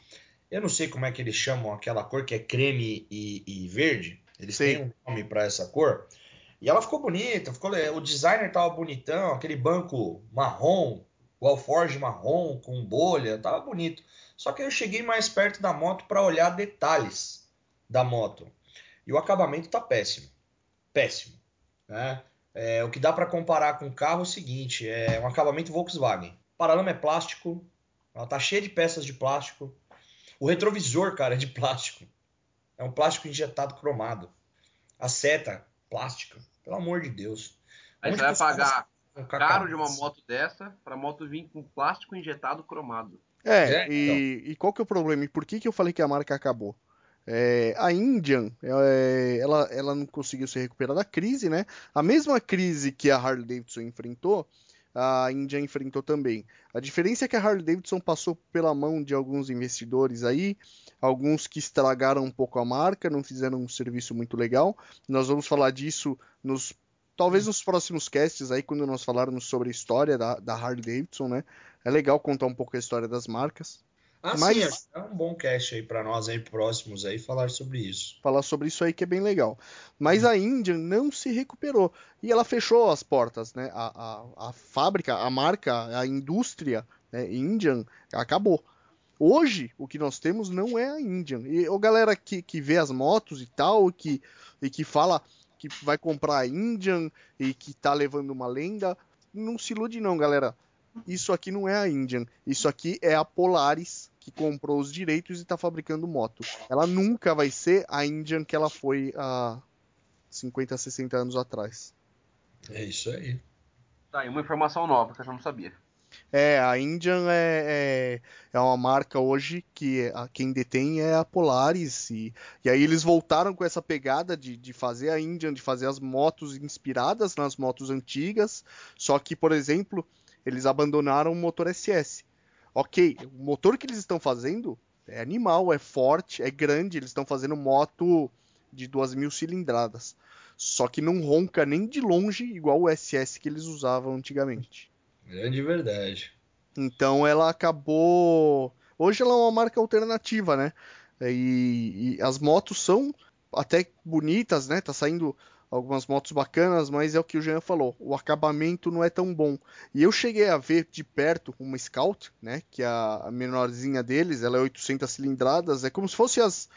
eu não sei como é que eles chamam aquela cor que é creme e, e verde. Eles Sim. têm um nome para essa cor. E ela ficou bonita, ficou, o designer tava bonitão, aquele banco marrom, o alforge marrom com bolha, tava bonito. Só que eu cheguei mais perto da moto para olhar detalhes da moto. E o acabamento tá péssimo. Péssimo. Né? É, o que dá para comparar com o carro é o seguinte: é um acabamento Volkswagen. O paralama é plástico, ela tá cheia de peças de plástico. O retrovisor, cara, é de plástico. É um plástico injetado cromado. A seta, plástica. Pelo amor de Deus. Aí Onde você vai pagar caro de uma moto dessa para moto vir com plástico injetado cromado. É, é e, então. e, qual que é o problema? E por que, que eu falei que a marca acabou? É, a Indian, é, ela, ela não conseguiu se recuperar da crise, né? A mesma crise que a Harley Davidson enfrentou, a Índia enfrentou também. A diferença é que a Harley Davidson passou pela mão de alguns investidores aí, alguns que estragaram um pouco a marca, não fizeram um serviço muito legal. Nós vamos falar disso nos talvez nos próximos casts aí, quando nós falarmos sobre a história da, da Harley Davidson, né? É legal contar um pouco a história das marcas. Ah, Mas, sim, é um bom cast aí para nós aí próximos aí falar sobre isso. Falar sobre isso aí que é bem legal. Mas a Índia não se recuperou e ela fechou as portas, né? A, a, a fábrica, a marca, a indústria né? Indian acabou. Hoje o que nós temos não é a Indian. E o galera que, que vê as motos e tal, que, e que fala que vai comprar a Indian e que tá levando uma lenda, não se ilude não, galera isso aqui não é a Indian, isso aqui é a Polaris que comprou os direitos e está fabricando moto. Ela nunca vai ser a Indian que ela foi há 50, 60 anos atrás. É isso aí. Tá aí uma informação nova que eu já não sabia. É, a Indian é, é, é, uma marca hoje que a, quem detém é a Polaris. E, e aí eles voltaram com essa pegada de, de fazer a Indian, de fazer as motos inspiradas nas motos antigas. Só que, por exemplo, eles abandonaram o motor SS. Ok, o motor que eles estão fazendo é animal, é forte, é grande, eles estão fazendo moto de 2 mil cilindradas. Só que não ronca nem de longe igual o SS que eles usavam antigamente. Grande verdade. Então ela acabou. Hoje ela é uma marca alternativa, né? E, e, as motos são até bonitas, né? Tá saindo algumas motos bacanas, mas é o que o Jean falou, o acabamento não é tão bom. E eu cheguei a ver de perto uma Scout, né? Que é a menorzinha deles, ela é 800 cilindradas, é como se fosse as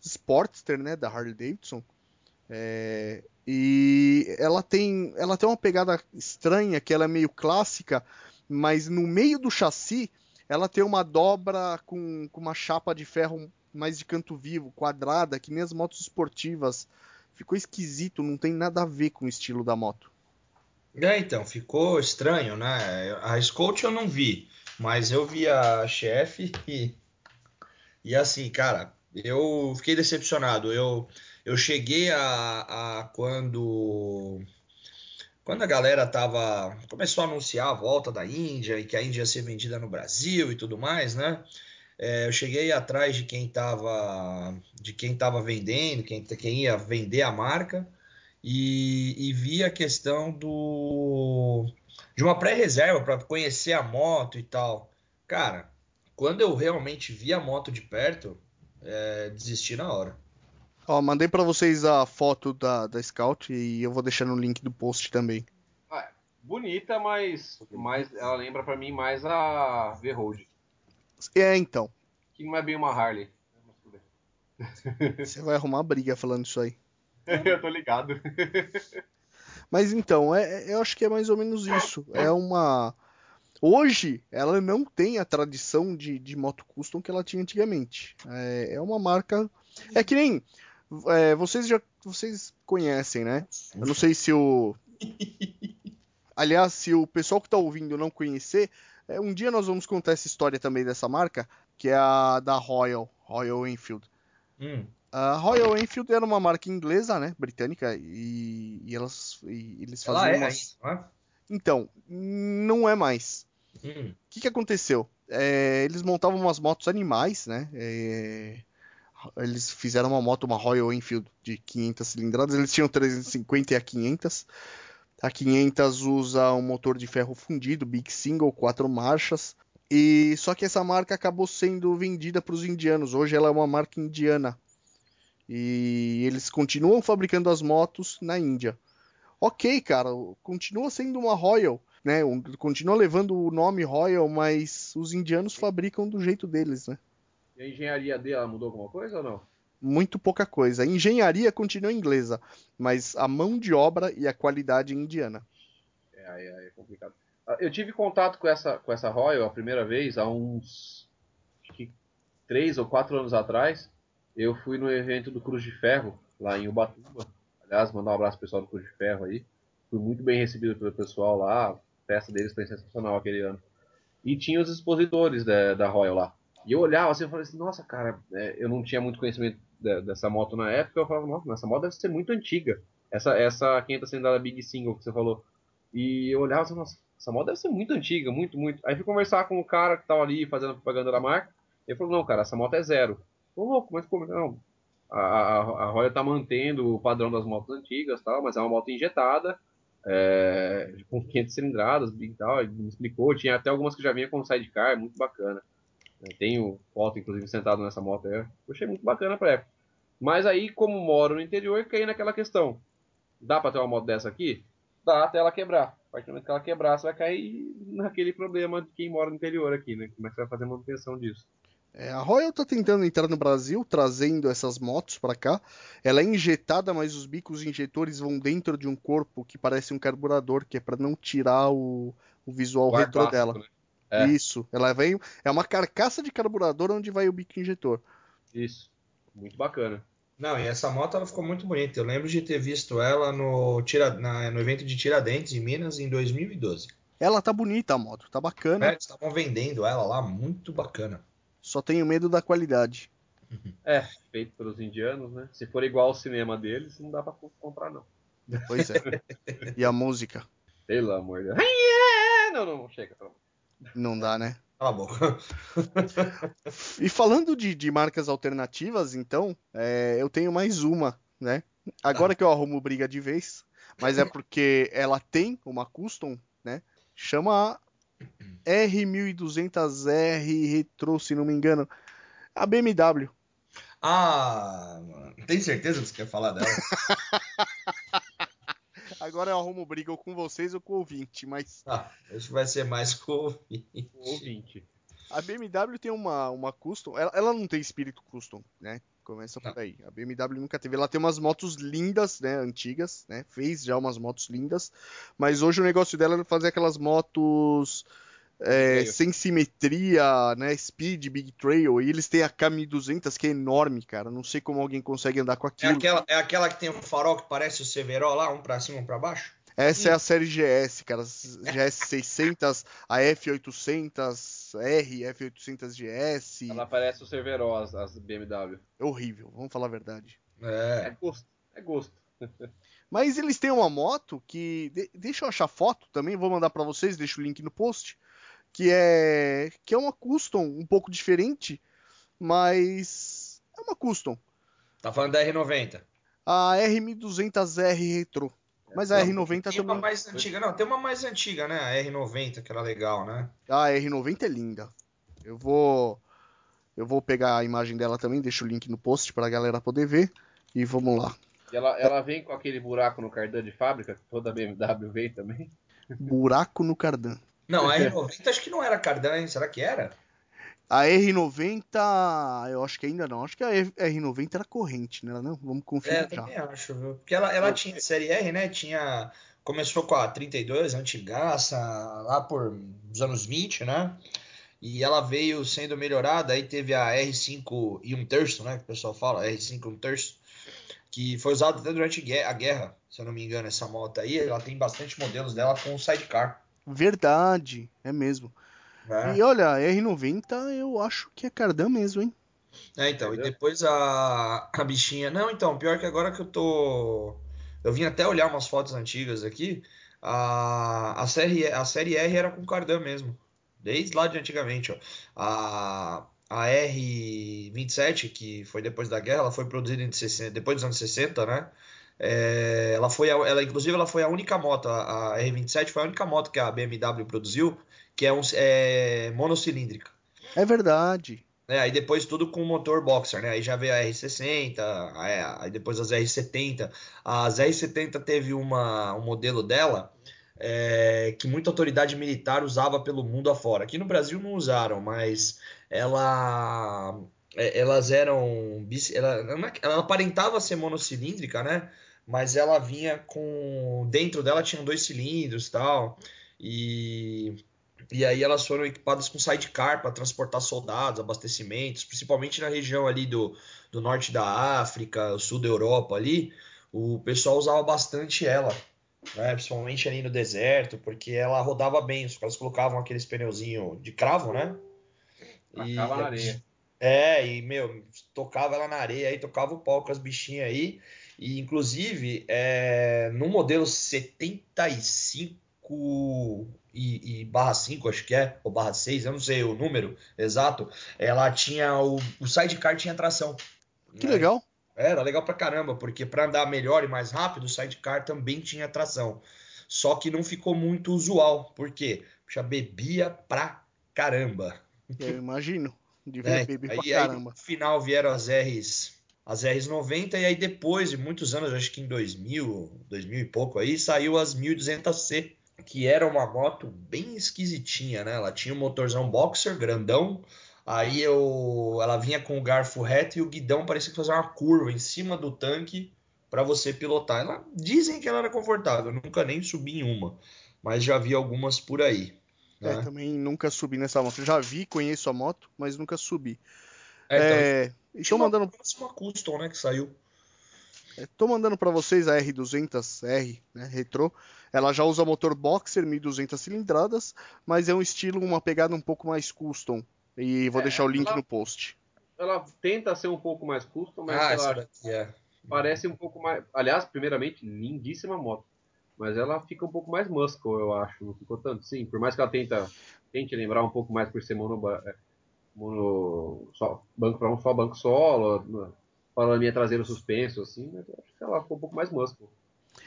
Sportster, né? Da Harley Davidson. É, e ela tem, ela tem uma pegada estranha, que ela é meio clássica, mas no meio do chassi ela tem uma dobra com, com uma chapa de ferro mais de canto vivo, quadrada, que nem as motos esportivas. Ficou esquisito, não tem nada a ver com o estilo da moto. É, então, ficou estranho, né? A Scout eu não vi, mas eu vi a chefe e, e assim, cara, eu fiquei decepcionado. Eu, eu cheguei a, a quando quando a galera tava começou a anunciar a volta da Índia e que a Índia ia ser vendida no Brasil e tudo mais, né? É, eu cheguei atrás de quem estava de quem tava vendendo, quem, quem ia vender a marca e, e vi a questão do de uma pré-reserva para conhecer a moto e tal. Cara, quando eu realmente vi a moto de perto, é, desisti na hora. Ó, mandei para vocês a foto da, da Scout e eu vou deixar no link do post também. Ah, bonita, mas, mas ela lembra para mim mais a V-Road. É, então. Que não é bem uma Harley. Você vai arrumar briga falando isso aí. eu tô ligado. Mas então, é, é, eu acho que é mais ou menos isso. É uma. Hoje, ela não tem a tradição de, de moto custom que ela tinha antigamente. É, é uma marca. É que nem. É, vocês já vocês conhecem, né? Eu não sei se o. Aliás, se o pessoal que está ouvindo não conhecer, é, um dia nós vamos contar essa história também dessa marca, que é a da Royal, Royal Enfield. Hum. A Royal Enfield era uma marca inglesa, né, britânica, e, e elas, e eles faziam Ela é umas... é? Então, não é mais. O hum. que, que aconteceu? É, eles montavam umas motos animais, né? É, eles fizeram uma moto, uma Royal Enfield de 500 cilindradas. Eles tinham 350 e a 500. A 500 usa um motor de ferro fundido, Big Single, quatro marchas. E só que essa marca acabou sendo vendida para os indianos. Hoje ela é uma marca indiana. E eles continuam fabricando as motos na Índia. Ok, cara, continua sendo uma Royal, né? Continua levando o nome Royal, mas os indianos fabricam do jeito deles, né? E a engenharia dela mudou alguma coisa ou não? Muito pouca coisa. A engenharia continua inglesa, mas a mão de obra e a qualidade é indiana. É, é, é complicado. Ah, eu tive contato com essa, com essa Royal a primeira vez há uns que três ou quatro anos atrás. Eu fui no evento do Cruz de Ferro, lá em Ubatuba. Aliás, mandar um abraço pro pessoal do Cruz de Ferro aí. Fui muito bem recebido pelo pessoal lá. Festa deles foi sensacional aquele ano. E tinha os expositores da, da Royal lá. E eu olhava assim e falei assim, nossa, cara, é, eu não tinha muito conhecimento de, dessa moto na época. Eu falava, nossa, essa moto deve ser muito antiga. Essa, essa 500 cilindrada Big Single que você falou. E eu olhava assim, nossa, essa moto deve ser muito antiga, muito, muito. Aí fui conversar com o cara que tava ali fazendo propaganda da marca. Ele falou, não, cara, essa moto é zero. Ô, louco, mas como? Não, a, a, a Royal tá mantendo o padrão das motos antigas, tal, mas é uma moto injetada, é, com 500 cilindradas e tal. Ele me explicou, tinha até algumas que já vinha com sidecar, muito bacana. Eu tenho foto, inclusive, sentado nessa moto aí. Eu achei muito bacana pra época. Mas aí, como moro no interior, caí naquela questão. Dá pra ter uma moto dessa aqui? Dá até ela quebrar. A partir do momento que ela quebrar, você vai cair naquele problema de quem mora no interior aqui, né? Como é que você vai fazer manutenção disso? É, a Royal tá tentando entrar no Brasil, trazendo essas motos para cá. Ela é injetada, mas os bicos injetores vão dentro de um corpo que parece um carburador, que é para não tirar o, o visual o retro dela. Né? É. Isso. Ela vem. É uma carcaça de carburador onde vai o bico injetor. Isso. Muito bacana. Não, e essa moto ela ficou muito bonita. Eu lembro de ter visto ela no, tira, na, no evento de Tiradentes, em Minas, em 2012. Ela tá bonita a moto, tá bacana. É, estavam vendendo ela lá, muito bacana. Só tenho medo da qualidade. É, feito pelos indianos, né? Se for igual ao cinema deles, não dá pra comprar, não. Pois é. e a música? Pelo amor de Deus. Não, não, não, chega, pelo. Não dá, né? Cala a boca. e falando de, de marcas alternativas, então, é, eu tenho mais uma, né? Agora que eu arrumo briga de vez, mas é porque ela tem uma custom, né? Chama R1200R Retro, se não me engano. A BMW. Ah, mano. Tem certeza que você quer falar dela? Agora eu arrumo briga ou com vocês ou com o ouvinte, mas. Ah, acho vai ser mais com o ouvinte. O ouvinte. A BMW tem uma, uma custom. Ela, ela não tem espírito custom, né? Começa por aí. A BMW nunca teve. Ela tem umas motos lindas, né? Antigas, né? Fez já umas motos lindas. Mas hoje o negócio dela é fazer aquelas motos é, sem simetria, né? Speed, Big Trail. E eles têm a K1200 que é enorme, cara. Não sei como alguém consegue andar com É aquilo. aquela, é aquela que tem o farol que parece o Severo lá, um pra cima, um pra baixo? Essa é a série GS, cara. GS 600, a F800R, F800 GS. Ela parece o Cerveró, as, as BMW. É horrível, vamos falar a verdade. É É. gosto. É gosto. Mas eles têm uma moto que. de- deixa eu achar foto também, vou mandar pra vocês, deixo o link no post. Que é. Que é uma custom um pouco diferente, mas. É uma custom. Tá falando da R90. A R1200R Retro. Mas a R90 Tem uma também. mais antiga, não, tem uma mais antiga, né? A R90, que era legal, né? A R90 é linda. Eu vou. Eu vou pegar a imagem dela também, deixo o link no post pra galera poder ver. E vamos lá. E ela, ela vem com aquele buraco no cardan de fábrica, que toda BMW vem também. Buraco no cardan. Não, a R90 acho que não era cardan, hein? Será que era? A R90, eu acho que ainda não. Acho que a R90 era corrente, né? Não, vamos É, conferir já. também acho, viu? Porque ela, ela tinha série R, né? Tinha. Começou com a 32, antigaça, lá por os anos 20, né? E ela veio sendo melhorada, aí teve a R5 e um terço, né? Que o pessoal fala, R5 e um terço, que foi usada até durante a guerra, se eu não me engano, essa moto aí. Ela tem bastante modelos dela com sidecar. Verdade, é mesmo. Né? E olha, a R90 eu acho que é cardan mesmo, hein? É, então, e Entendeu? depois a, a bichinha. Não, então, pior que agora que eu tô. Eu vim até olhar umas fotos antigas aqui. A, a, série, a série R era com cardan mesmo. Desde lá de antigamente, ó. A, a R27, que foi depois da guerra, ela foi produzida em 60, depois dos anos 60, né? É, ela foi a, ela, inclusive, ela foi a única moto, a, a R27 foi a única moto que a BMW produziu, que é, um, é monocilíndrica. É verdade. É, aí depois tudo com motor boxer, né? Aí já veio a R60, aí, depois as R70. As R70 teve uma, um modelo dela é, que muita autoridade militar usava pelo mundo afora. Aqui no Brasil não usaram, mas ela, é, elas eram. Ela, é ela aparentava ser monocilíndrica, né? Mas ela vinha com. Dentro dela tinham dois cilindros e tal. E e aí elas foram equipadas com sidecar para transportar soldados, abastecimentos, principalmente na região ali do, do norte da África, sul da Europa ali, o pessoal usava bastante ela, né? Principalmente ali no deserto, porque ela rodava bem, os caras colocavam aqueles pneuzinho de cravo, né? Tacava na areia. É, e, meu, tocava ela na areia aí, tocava o pau com as bichinhas aí. E, inclusive, é, no modelo 75 e, e barra 5, acho que é, ou barra 6, eu não sei o número exato, ela tinha o, o sidecar tinha tração. Que né? legal. Era legal pra caramba, porque pra andar melhor e mais rápido, o sidecar também tinha tração. Só que não ficou muito usual, por quê? Já bebia pra caramba. Eu imagino. Devia É, beber aí, pra aí caramba. no final vieram as R's, as R's 90 e aí depois de muitos anos, acho que em 2000, 2000 e pouco aí, saiu as 1200C, que era uma moto bem esquisitinha, né? Ela tinha um motorzão boxer grandão, aí eu, ela vinha com o garfo reto e o guidão parecia que fazia uma curva em cima do tanque para você pilotar. Ela dizem que ela era confortável, nunca nem subi em uma, mas já vi algumas por aí. É, Né? também nunca subi nessa moto. Já vi, conheço a moto, mas nunca subi. É, então, É, e uma mandando, próxima custom, né, que saiu. é, tô mandando para vocês a R200R, né, retrô. Ela já usa motor boxer, 1200 cilindradas, mas é um estilo, uma pegada um pouco mais custom. E vou É, deixar o link ela- no post. Ela tenta ser um pouco mais custom, mas Ah, ela é. parece um pouco mais. Aliás, primeiramente, lindíssima moto. Mas ela fica um pouco mais muscle, eu acho. Não ficou tanto, sim. Por mais que ela tenta, tente lembrar um pouco mais por ser mono, é, mono só, banco para um só banco solo, panorama traseiro suspenso, assim, mas eu acho que ela ficou um pouco mais muscle.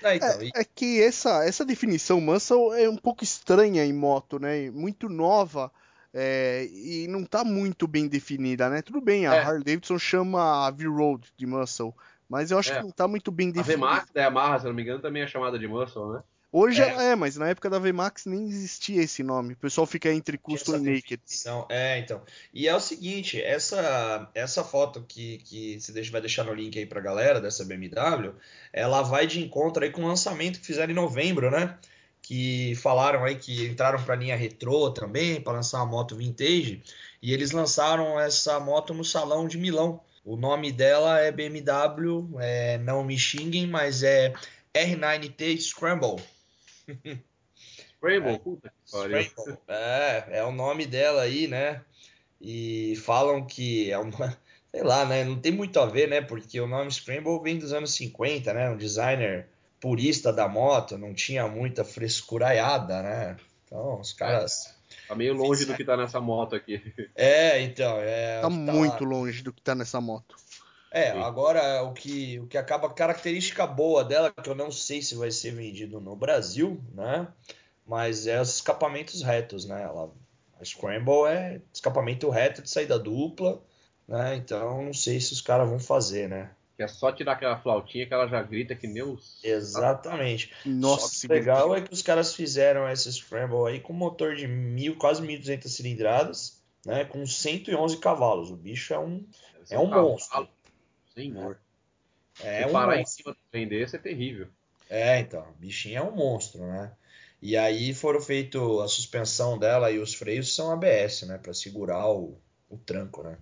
É, então, é, e... é, que essa, essa definição muscle é um pouco estranha em moto, né? Muito nova é, e não está muito bem definida, né? Tudo bem, a é. Harley Davidson chama a V-Road de muscle, mas eu acho é. que não está muito bem definida. A VMAX da Yamaha, se não me engano, também é chamada de muscle, né? Hoje é. é, mas na época da VMAX nem existia esse nome. O pessoal fica entre custom e naked. Definição. É, então. E é o seguinte, essa essa foto que, que você vai deixar no link aí pra galera dessa BMW, ela vai de encontro aí com o lançamento que fizeram em novembro, né? Que falaram aí que entraram pra linha retrô também, para lançar uma moto vintage. E eles lançaram essa moto no salão de Milão. O nome dela é BMW, é, não me xinguem, mas é R9T Scramble. Scramble, é, puta que pariu. É, é o nome dela aí, né? E falam que é uma. Sei lá, né? Não tem muito a ver, né? Porque o nome Scramble vem dos anos 50, né? Um designer purista da moto, não tinha muita frescuraiada, né? Então, os caras. Tá meio longe do que tá nessa moto aqui. É, então. É, tá, tá muito longe do que tá nessa moto. É, Sim. agora o que, o que acaba característica boa dela, que eu não sei se vai ser vendido no Brasil, né? Mas é os escapamentos retos, né? Ela, a Scramble é escapamento reto de saída dupla, né? Então não sei se os caras vão fazer, né? Que é só tirar aquela flautinha que ela já grita que nem os. Exatamente. Nossa, só que legal é que os caras fizeram essa Scramble aí com motor de mil, quase 1.200 cilindradas, né? Com 111 cavalos. O bicho é um, é um monstro. Senhor. É, é um parar monstro. em cima do trem desse é terrível. É, então, o bichinho é um monstro, né? E aí foram feito a suspensão dela e os freios são ABS, né, para segurar o, o tranco, né?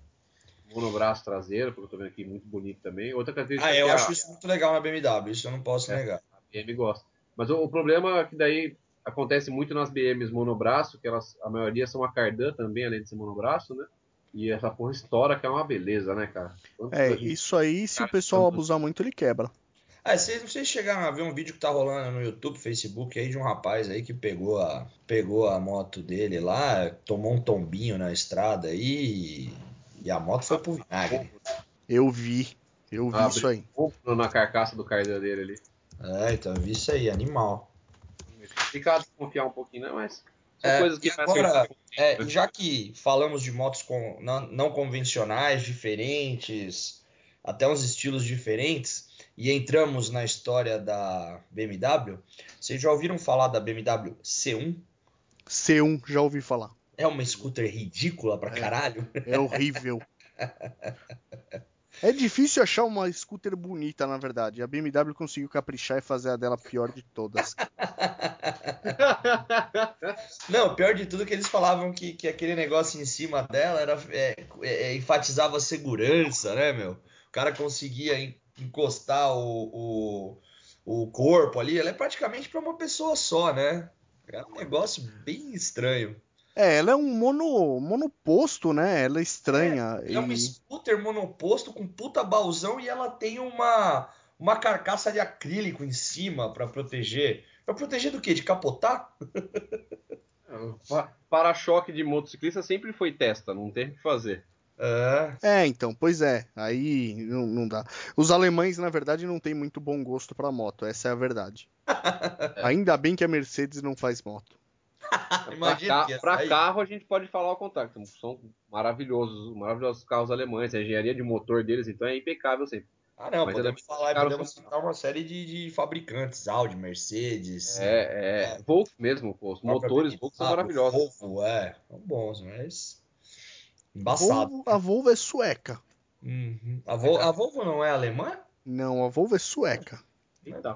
Monobraço traseiro, porque eu tô vendo aqui muito bonito também. Outra característica Ah, eu acho a... isso muito legal na BMW, isso eu não posso é, negar. A BMW gosta. Mas o, o, problema é que daí acontece muito nas BMs monobraço, que elas a maioria são a cardan também, além de ser monobraço, né? E essa porra estoura, que é uma beleza, né, cara? Quanto é, gente... isso aí, se cara, o pessoal tanto... abusar muito, ele quebra. Ah, vocês, vocês chegaram a ver um vídeo que tá rolando no YouTube, Facebook aí de um rapaz aí que pegou a, pegou a moto dele lá, tomou um tombinho na estrada aí e, a moto foi pro vinagre. Eu vi, eu vi ah, isso aí. Na carcaça do carro dele ali. É, então eu vi isso aí, animal. Complicado confiar um pouquinho, né? Mas é, coisas que agora, é, já que falamos de motos com, não, não, convencionais, diferentes, até uns estilos diferentes, e entramos na história da BMW, vocês já ouviram falar da BMW C1? C1, já ouvi falar. É uma scooter ridícula pra é, caralho. É horrível. É difícil achar uma scooter bonita, na verdade. A BMW conseguiu caprichar e fazer a dela pior de todas. Não, pior de tudo é que eles falavam que, que aquele negócio em cima dela era é, é, enfatizava a segurança, né, meu? O cara conseguia encostar o, o, o corpo ali. Ela é praticamente para uma pessoa só, né? É um negócio bem estranho. É, ela é um mono, monoposto, né? Ela é estranha. É, é uma scooter monoposto com puta baúzão e ela tem uma, uma carcaça de acrílico em cima para proteger. Pra proteger do quê? De capotar? Para-choque de motociclista sempre foi testa, não tem o que fazer. É. é, então, pois é. Aí não, não, dá. Os alemães, na verdade, não têm muito bom gosto para moto, essa é a verdade. Ainda bem que a Mercedes não faz moto. Imagina para carro a gente pode falar o contrário. São maravilhosos, maravilhosos carros alemães. A engenharia de motor deles então é impecável sempre. Ah, não, Mas podemos falar, podemos citar uma série de, de, fabricantes, Audi, Mercedes. É, é, é. Volvo mesmo, pô. Os motores Volvo são maravilhosos. Volvo, é, são bons, mas. Embaçado. Volvo, a Volvo é sueca. Uhum. A, Vol a Volvo não é alemã? Não, a Volvo é sueca. Eita,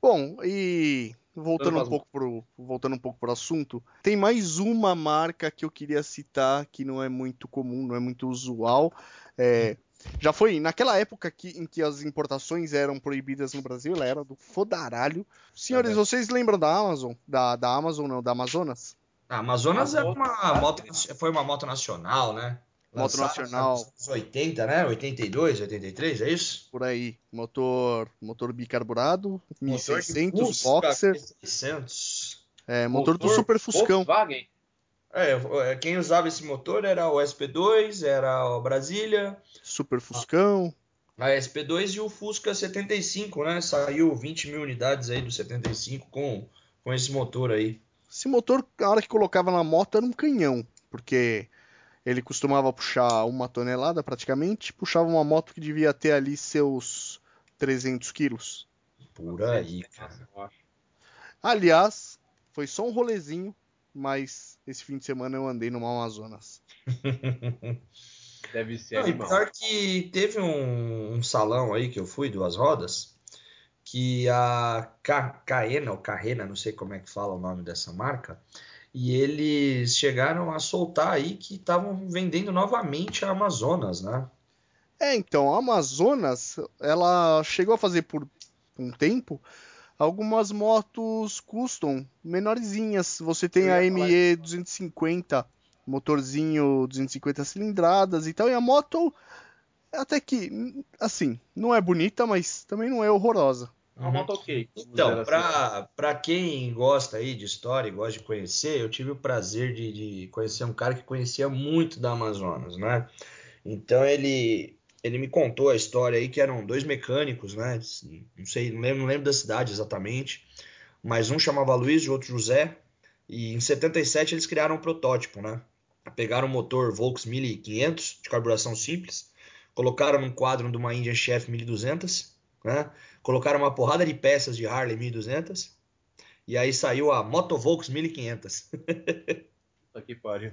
Bom, e voltando um pouco pro voltando um pouco pro assunto, tem mais uma marca que eu queria citar que não é muito comum, não é muito usual. É, já foi naquela época que, em que as importações eram proibidas no Brasil, ela era do fodaralho. Senhores, uhum. vocês lembram da Amazon? Da, da Amazon, não, da Amazonas? A Amazonas é uma moto, foi uma moto nacional, né? Moto nacional. Nos 80, né? 82, 83, é isso? Por aí. Motor, motor bicarburado, 1600 boxer. 1600. É, motor, motor do Super Fuscão. Volkswagen. É, é, quem usava esse motor era o SP2, era o Brasília. Super Fuscão. A SP2 e o Fusca 75, né? Saiu 20 mil unidades aí do 75 com, com esse motor aí. Esse motor, a hora que colocava na moto, era um canhão, porque ele costumava puxar uma tonelada praticamente, puxava uma moto que devia ter ali seus 300 quilos. Por aí, cara. Aliás, foi só um rolezinho, mas esse fim de semana eu andei numa Amazonas. Deve ser Não, e pior que teve um, um salão aí que eu fui, duas rodas, que a Ca- Caena, ou Carrena, não sei como é que fala o nome dessa marca, e eles chegaram a soltar aí que estavam vendendo novamente a Amazonas, né? É, então, a Amazonas, ela chegou a fazer por um tempo algumas motos custom menorzinhas. Você tem a ME 250, motorzinho 250 cilindradas e tal, e a moto até que, assim, não é bonita, mas também não é horrorosa. Uma moto ok. vamos Então, dizer assim. quem gosta aí de história e gosta de conhecer, eu tive o prazer de, de conhecer um cara que conhecia muito da Amazonas, né? Então ele, ele me contou a história aí que eram dois mecânicos, né? Não sei, não lembro, não lembro da cidade exatamente, mas um chamava Luiz e o outro José. E em 77 eles criaram um protótipo, né? Pegaram um motor Volks 1500 de carburação simples, colocaram num quadro de uma Indian Chef 1200, né? Colocaram uma porrada de peças de Harley 1200 e aí saiu a Motovolks 1500. Puta que pariu.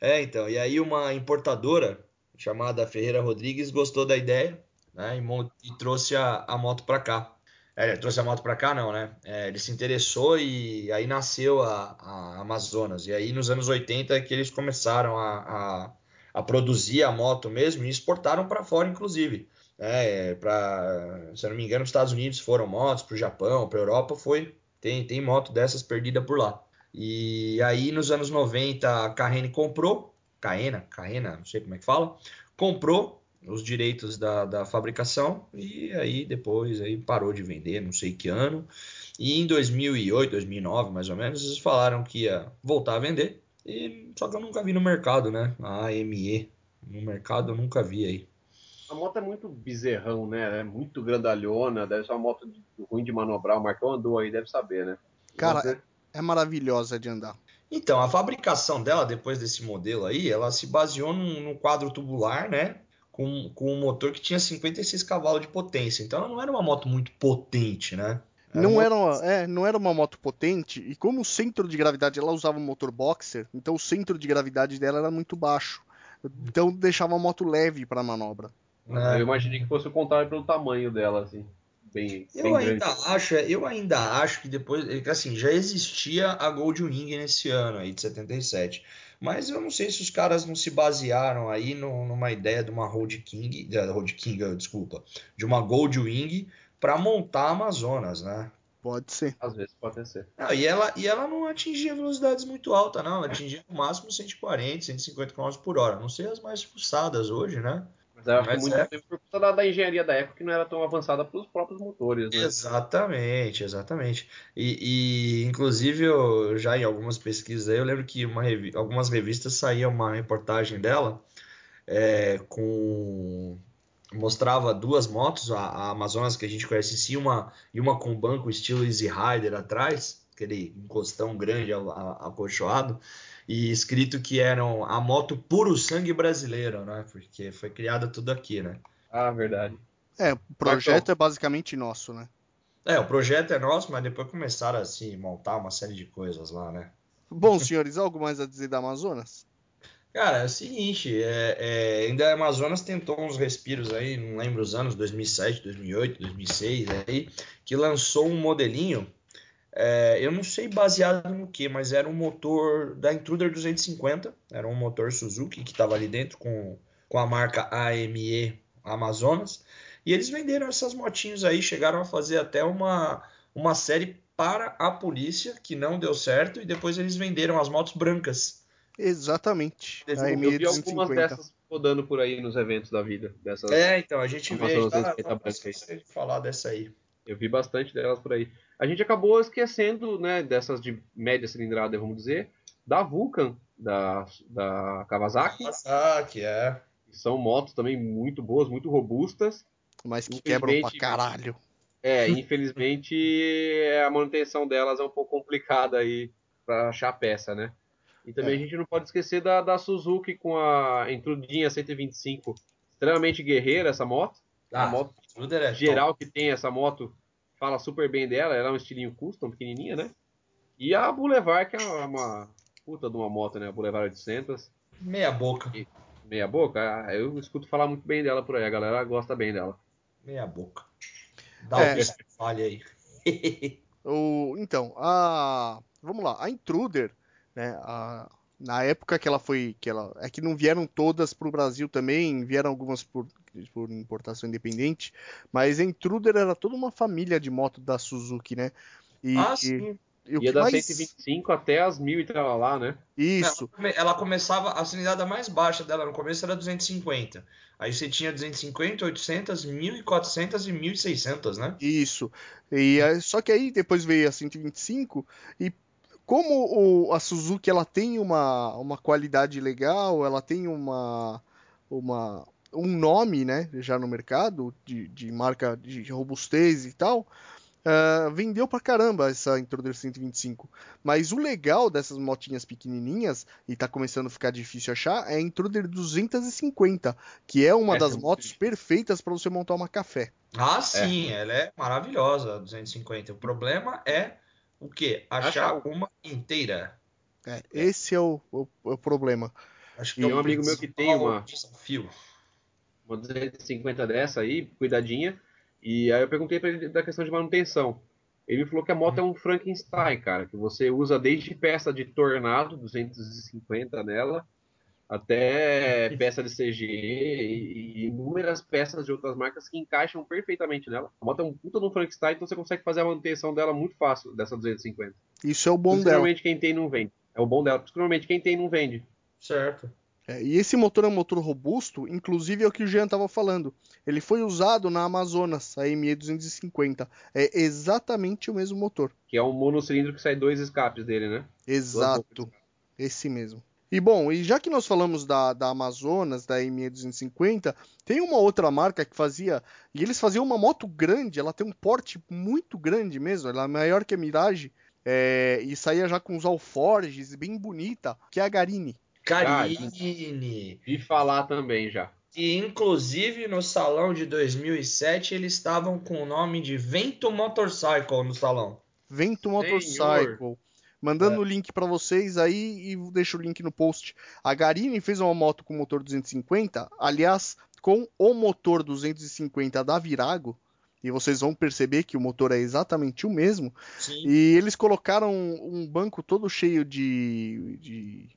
É, então, e aí uma importadora chamada Ferreira Rodrigues gostou da ideia, né, e, e trouxe a, a moto para cá. É, ele trouxe a moto para cá, não, né? É, ele se interessou e aí nasceu a, a Amazonas. E aí nos anos 80 é que eles começaram a, a, a produzir a moto mesmo e exportaram para fora, inclusive. É, para, se eu não me engano, os Estados Unidos foram motos, para o Japão, para Europa foi. Tem, tem moto dessas perdida por lá. E aí nos anos 90 a Carrene comprou, Caena, Caena, não sei como é que fala, comprou os direitos da, da fabricação e aí depois aí parou de vender, não sei que ano. E em 2008, 2009 mais ou menos, eles falaram que ia voltar a vender. E só que eu nunca vi no mercado, né? A AME no mercado eu nunca vi aí. A moto é muito bezerrão, né? É muito grandalhona, deve ser uma moto de- ruim de manobrar. O Marcão andou aí, deve saber, né? Cara, Você- É maravilhosa de andar. Então, a fabricação dela, depois desse modelo aí, ela se baseou num, num quadro tubular, né? Com, com um motor que tinha 56 cavalos de potência. Então, ela não era uma moto muito potente, né? Era Não uma- era, uma, é, não era uma moto potente, e como o centro de gravidade, ela usava um motor boxer, então o centro de gravidade dela era muito baixo. Então deixava a moto leve para manobra. Né? Eu imaginei que fosse o contrário pelo tamanho dela, assim. Bem, Eu bem ainda grande. acho, eu ainda acho que depois, é que assim, já existia a Gold Wing nesse ano aí de 77. Mas eu não sei se os caras não se basearam aí no- numa ideia de uma Road King, da Road King, eh, desculpa, de uma Gold Wing para montar a Amazonas, né? Pode ser. Às vezes pode ser. Não, e ela, e ela não atingia velocidades muito altas, não. Ela atingia no máximo 140, 150 km por hora. Não sei as mais fuçadas hoje, né? Mas eu acho Mas que muito é. tempo por conta da, da engenharia da época que não era tão avançada pelos próprios motores, né? Exatamente, exatamente. E, e, inclusive, eu, já em algumas pesquisas aí, eu lembro que uma revi- algumas revistas saía uma reportagem dela é, com mostrava duas motos, a, a Amazonas que a gente conhece em si, uma, e uma com banco estilo Easy Rider atrás, aquele encostão grande acolchoado, e escrito que eram a moto puro sangue brasileiro, né? Porque foi criada tudo aqui, né? Ah, verdade. É, o projeto é basicamente nosso, né? É, o projeto é nosso, mas depois começaram a assim, montar uma série de coisas lá, né? Bom, senhores, algo mais a dizer da Amazonas? Cara, é o seguinte, é, é, ainda a Amazonas tentou uns respiros aí, não lembro os anos, 2007, 2008, 2006, aí, que lançou um modelinho, é, eu não sei baseado no que, mas era um motor da Intruder 250, era um motor Suzuki que estava ali dentro com, com a marca AME Amazonas, e eles venderam essas motinhos aí, chegaram a fazer até uma, uma série para a polícia, que não deu certo, e depois eles venderam as motos brancas. Exatamente. A Eu vi algumas 250. dessas rodando por aí nos eventos da vida. Dessas, É, então, a gente vê, a gente tá, 250 tá falar dessa aí. Eu vi bastante delas por aí. A gente acabou esquecendo, né, dessas de média cilindrada, vamos dizer, da Vulcan, da, da Kawasaki, Kawasaki, é. são motos também muito boas, muito robustas. mas que quebram pra caralho. É, infelizmente a manutenção delas é um pouco complicada aí pra achar peça, né? E também É. a gente não pode esquecer da, da Suzuki com a Intrudinha 125, extremamente guerreira essa moto. Ah, a moto é geral que tem essa moto fala super bem dela, ela é um estilinho custom, pequenininha, né? E a Boulevard, que é uma puta de uma moto, né? A Boulevard 800, top. Meia boca. meia boca, ah, eu escuto falar muito bem dela por aí, a galera gosta bem dela. Meia boca. Dá É. o que falha aí. O, então, a. Vamos lá, a Intruder, né? a- na época que ela foi. Que ela, é que não vieram todas para o Brasil também, vieram algumas por, por importação independente, mas a Intruder era toda uma família de moto da Suzuki, né? E, ah, e- sim. e o Ia que da mais. 125 até as 1000 e tal lá, né? Isso, Ela, ela começava, a cilindrada mais baixa dela no começo era 250. Aí você tinha 250, 800, 1400 e 1600, né? Isso. E só que aí depois veio a 125 e como o- a Suzuki ela tem uma, uma qualidade legal, ela tem uma, uma um nome, né, já no mercado de, de marca de robustez e tal, ah, vendeu pra caramba essa Intruder 125. Mas o legal dessas motinhas pequenininhas, e tá começando a ficar difícil achar, é a Intruder 250, que é uma Essa das é motos difícil. perfeitas para você montar uma café. Ah, sim, ela é maravilhosa, a 250. O problema é o quê? Achar Achar. uma inteira. É, esse é o, o- o problema. Acho Tem é o um amigo meu que tem uma- desafio. uma 250 dessa aí, cuidadinha. E aí eu perguntei pra ele da questão de manutenção. Ele me falou que a moto é um Frankenstein, cara, que você usa desde peça de tornado, 250 nela, até peça de CG e, e inúmeras peças de outras marcas que encaixam perfeitamente nela. A moto é um puta um Frankenstein, então você consegue fazer a manutenção dela muito fácil, dessa 250. Isso é o bom dela. Normalmente quem tem não vende. É o bom dela, porque normalmente quem tem não vende. Certo. É, e esse motor é um motor robusto, inclusive é o que o Jean estava falando. Ele foi usado na Amazonas, a ME250. É exatamente o mesmo motor. Que é um monocilindro que sai dois escapes dele, né? Exato. Esse mesmo. E bom, e já que nós falamos da, da Amazonas, da ME250, tem uma outra marca que fazia. E eles faziam uma moto grande, ela tem um porte muito grande mesmo, ela é maior que a Mirage. é, e saía já com os alforges, bem bonita, que é a Garini. Carine. Vi falar também já. E inclusive no salão de 2007 eles estavam com o nome de Vento Motorcycle no salão. Vento Senhor. Mandando o link para vocês aí e deixo o link no post. A Garini fez uma moto com motor 250, aliás, com o motor 250 da Virago, e vocês vão perceber que o motor é exatamente o mesmo. Sim. E eles colocaram um banco todo cheio de. de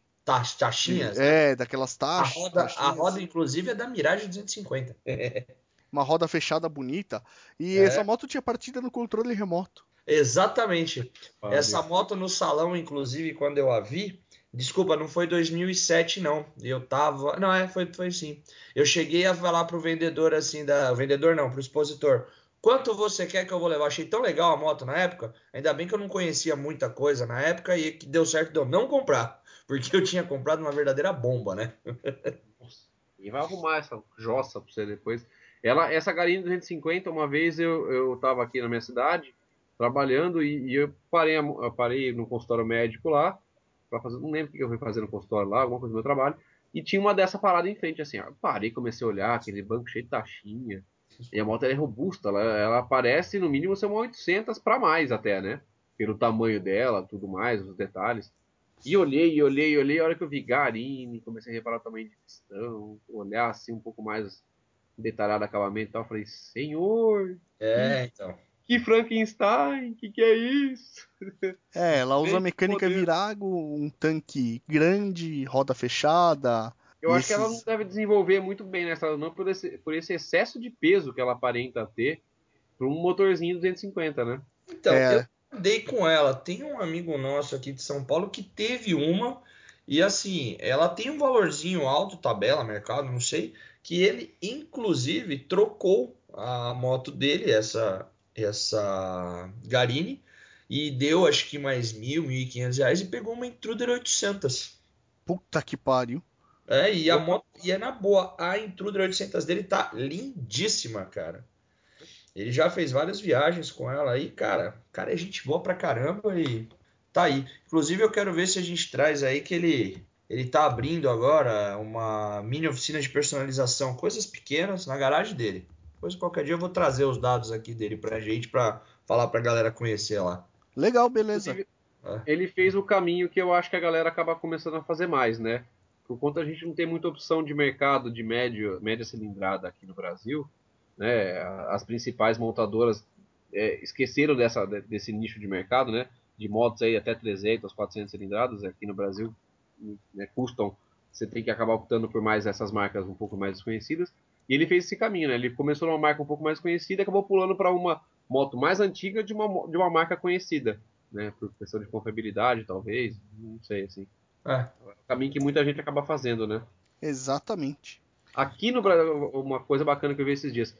Taxinhas. né? é, daquelas A taxas. roda, a roda, inclusive, é da Mirage 250. Uma roda fechada bonita. E É. essa moto tinha partida no controle remoto. Exatamente. Valeu. Essa moto no salão, inclusive, quando eu a vi, desculpa, não foi 2007 não. Eu tava, não é, foi, foi sim. Eu cheguei a falar pro vendedor assim da, o vendedor não, pro expositor. Quanto você quer que eu vou levar? Achei tão legal a moto na época. Ainda bem que eu não conhecia muita coisa na época e que deu certo de eu não comprar, porque eu tinha comprado uma verdadeira bomba, né? E vai arrumar essa jossa pra você depois. Ela, essa galinha 250, uma vez eu, eu tava aqui na minha cidade, trabalhando, e, e eu, parei, eu parei no consultório médico lá, pra fazer, não lembro o que eu fui fazer no consultório lá, alguma coisa do meu trabalho, e tinha uma dessa parada em frente, assim, ó, parei, comecei a olhar, aquele banco cheio de taxinha, e a moto é robusta, ela, ela parece no mínimo ser uma 800 para mais até, né? Pelo tamanho dela, tudo mais, os detalhes. E olhei, olhei, olhei, a hora que eu vi Garini, comecei a reparar o tamanho de pistão, olhar assim um pouco mais detalhado acabamento e tal, falei, senhor, É, então. Que Frankenstein, que que é isso? É, ela usa Bem mecânica poder. Virago, um tanque grande, roda fechada. Eu acho que ela Esses- não deve desenvolver muito bem nessa, não por esse, por esse excesso de peso que ela aparenta ter para um motorzinho 250, né? Então, É. eu andei com ela. Tem um amigo nosso aqui de São Paulo que teve uma. E assim, ela tem um valorzinho alto, tabela, mercado, não sei. Que ele, inclusive, trocou a moto dele, essa, essa Garini. E deu acho que mais mil, mil e quinhentos reais. E pegou uma Intruder 800. Puta que pariu. É, e a moto. E é na boa. A Intruder 800 dele tá lindíssima, cara. Ele já fez várias viagens com ela aí, cara. Cara, é gente boa pra caramba e tá aí. Inclusive, eu quero ver se a gente traz aí que ele ele tá abrindo agora uma mini oficina de personalização, coisas pequenas na garagem dele. Depois qualquer dia eu vou trazer os dados aqui dele pra gente pra falar pra galera conhecer lá. Legal, beleza. Inclusive, ele fez o caminho que eu acho que a galera acaba começando a fazer mais, né? Por conta a gente não tem muita opção de mercado de médio, média cilindrada aqui no Brasil, né? As principais montadoras é, esqueceram dessa, desse nicho de mercado, né? De motos aí até 300, 400 cilindradas aqui no Brasil né, custam, você tem que acabar optando por mais essas marcas um pouco mais desconhecidas. E ele fez esse caminho, né? Ele começou numa marca um pouco mais conhecida e acabou pulando para uma moto mais antiga de uma, de uma marca conhecida, né? Por questão de confiabilidade, talvez, não sei, assim. É. é o caminho que muita gente acaba fazendo, né? Exatamente. Aqui no Brasil, uma coisa bacana que eu vi esses dias.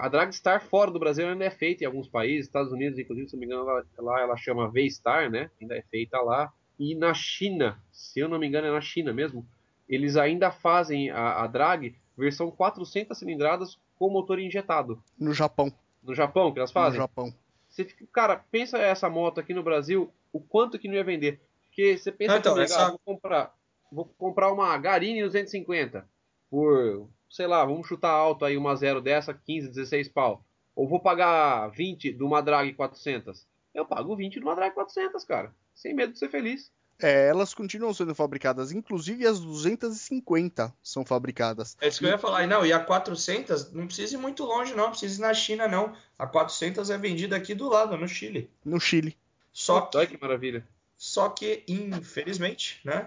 A Dragstar fora do Brasil ainda é feita em alguns países, Estados Unidos, inclusive, se não me engano, lá ela chama V-Star, né? Ainda é feita lá. E na China, se eu não me engano é na China mesmo, eles ainda fazem a, a drag versão 400 cilindradas com motor injetado. No Japão. No Japão que elas fazem? No Japão. Você fica, cara, pensa essa moto aqui no Brasil, o quanto que não ia vender. Porque você pensa, então, comigo, essa... ah, vou comprar, vou comprar uma Garini 250 por, sei lá, vamos chutar alto aí uma zero dessa, 15, 16 pau. Ou vou pagar 20 de uma Drag 400. Eu pago 20 de uma Drag 400, cara sem medo de ser feliz. É, elas continuam sendo fabricadas, inclusive as 250 são fabricadas. É isso que eu ia falar. E não, e a 400 não precisa ir muito longe, não, precisa ir na China, não. A 400 é vendida aqui do lado, no Chile. No Chile. Só que, Olha que maravilha. Só que, infelizmente, né,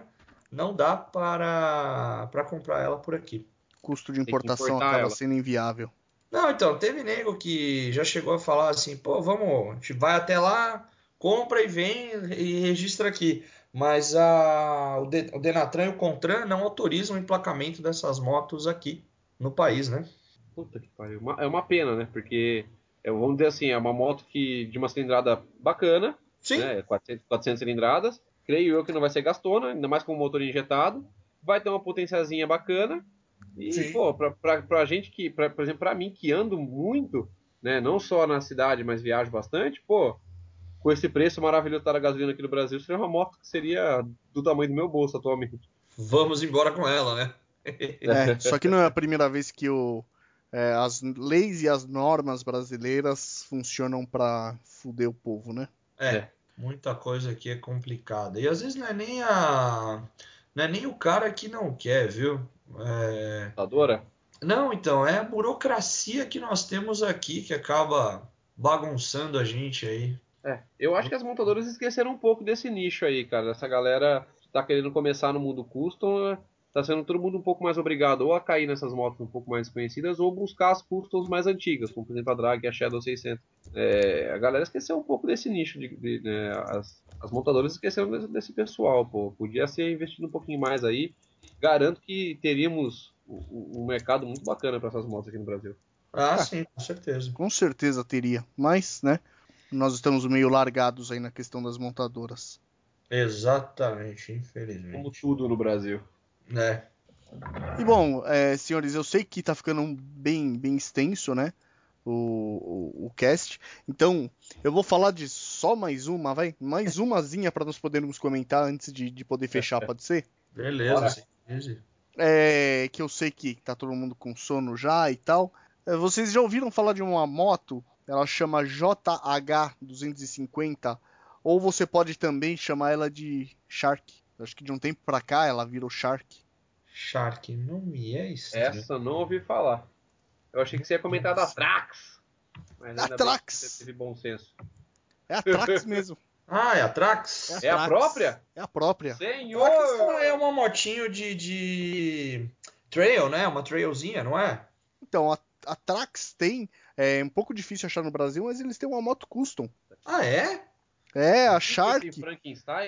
não dá para, para comprar ela por aqui. O custo de importação acaba ela. sendo inviável. Não, então, teve nego que já chegou a falar assim, pô, vamos, a gente vai até lá, compra e vem e registra aqui. Mas a, o, De, o Denatran e o Contran não autorizam o emplacamento dessas motos aqui no país, né? Puta que pariu. É uma pena, né? Porque, é, vamos dizer assim, é uma moto que de uma cilindrada bacana, Sim. Né? 400, 400 cilindradas. Creio eu que não vai ser gastona, ainda mais com o motor injetado. Vai ter uma potênciazinha bacana. E, Sim. pô, pra, pra, pra gente que, pra, por exemplo, pra mim que ando muito, né? Não só na cidade, mas viajo bastante, pô, com esse preço maravilhoso da gasolina aqui no Brasil, seria uma moto que seria do tamanho do meu bolso atualmente. Vamos embora com ela, né? é, só que não é a primeira vez que o, é, as leis e as normas brasileiras funcionam para fuder o povo, né? É, é, muita coisa aqui é complicada. E às vezes não é nem a. Não é nem o cara que não quer, viu? É... Adora? Não, então, é a burocracia que nós temos aqui que acaba bagunçando a gente aí. É, eu acho que as montadoras esqueceram um pouco desse nicho aí, cara. Essa galera que tá querendo começar no mundo custom, tá sendo todo mundo um pouco mais obrigado ou a cair nessas motos um pouco mais conhecidas ou buscar as customs mais antigas, como por exemplo a Drag e a Shadow 600. É, a galera esqueceu um pouco desse nicho, de, de, né, as, as, montadoras esqueceram desse, desse, pessoal, pô. Podia ser investido um pouquinho mais aí. Garanto que teríamos um, um mercado muito bacana para essas motos aqui no Brasil. Ah, sim, com certeza. Com certeza teria, mas, né? Nós estamos meio largados aí na questão das montadoras. Exatamente, infelizmente. Como tudo no Brasil. né? E bom, é, senhores, eu sei que tá ficando bem, bem extenso, né? O, o, o, cast. Então, eu vou falar de só mais uma, vai? Mais umazinha para nós podermos comentar antes de, de poder fechar, pode ser? Beleza, É, que eu sei que tá todo mundo com sono já e tal. É, vocês já ouviram falar de uma moto ela chama JH250, ou você pode também chamar ela de Shark. Acho que de um tempo pra cá ela virou Shark. Shark, não me é isso. Essa não ouvi falar. Eu achei que você ia comentar da Trax. Mas ainda a Trax. Você teve bom senso. É a Trax mesmo. Ah, é a Trax? É a, é a própria? É a própria. Senhor! Trax é uma motinho de, de trail, né? Uma trailzinha, não é? Então, a, a Trax tem é um pouco difícil achar no Brasil, mas eles têm uma moto custom. Ah, é? É, a Shark.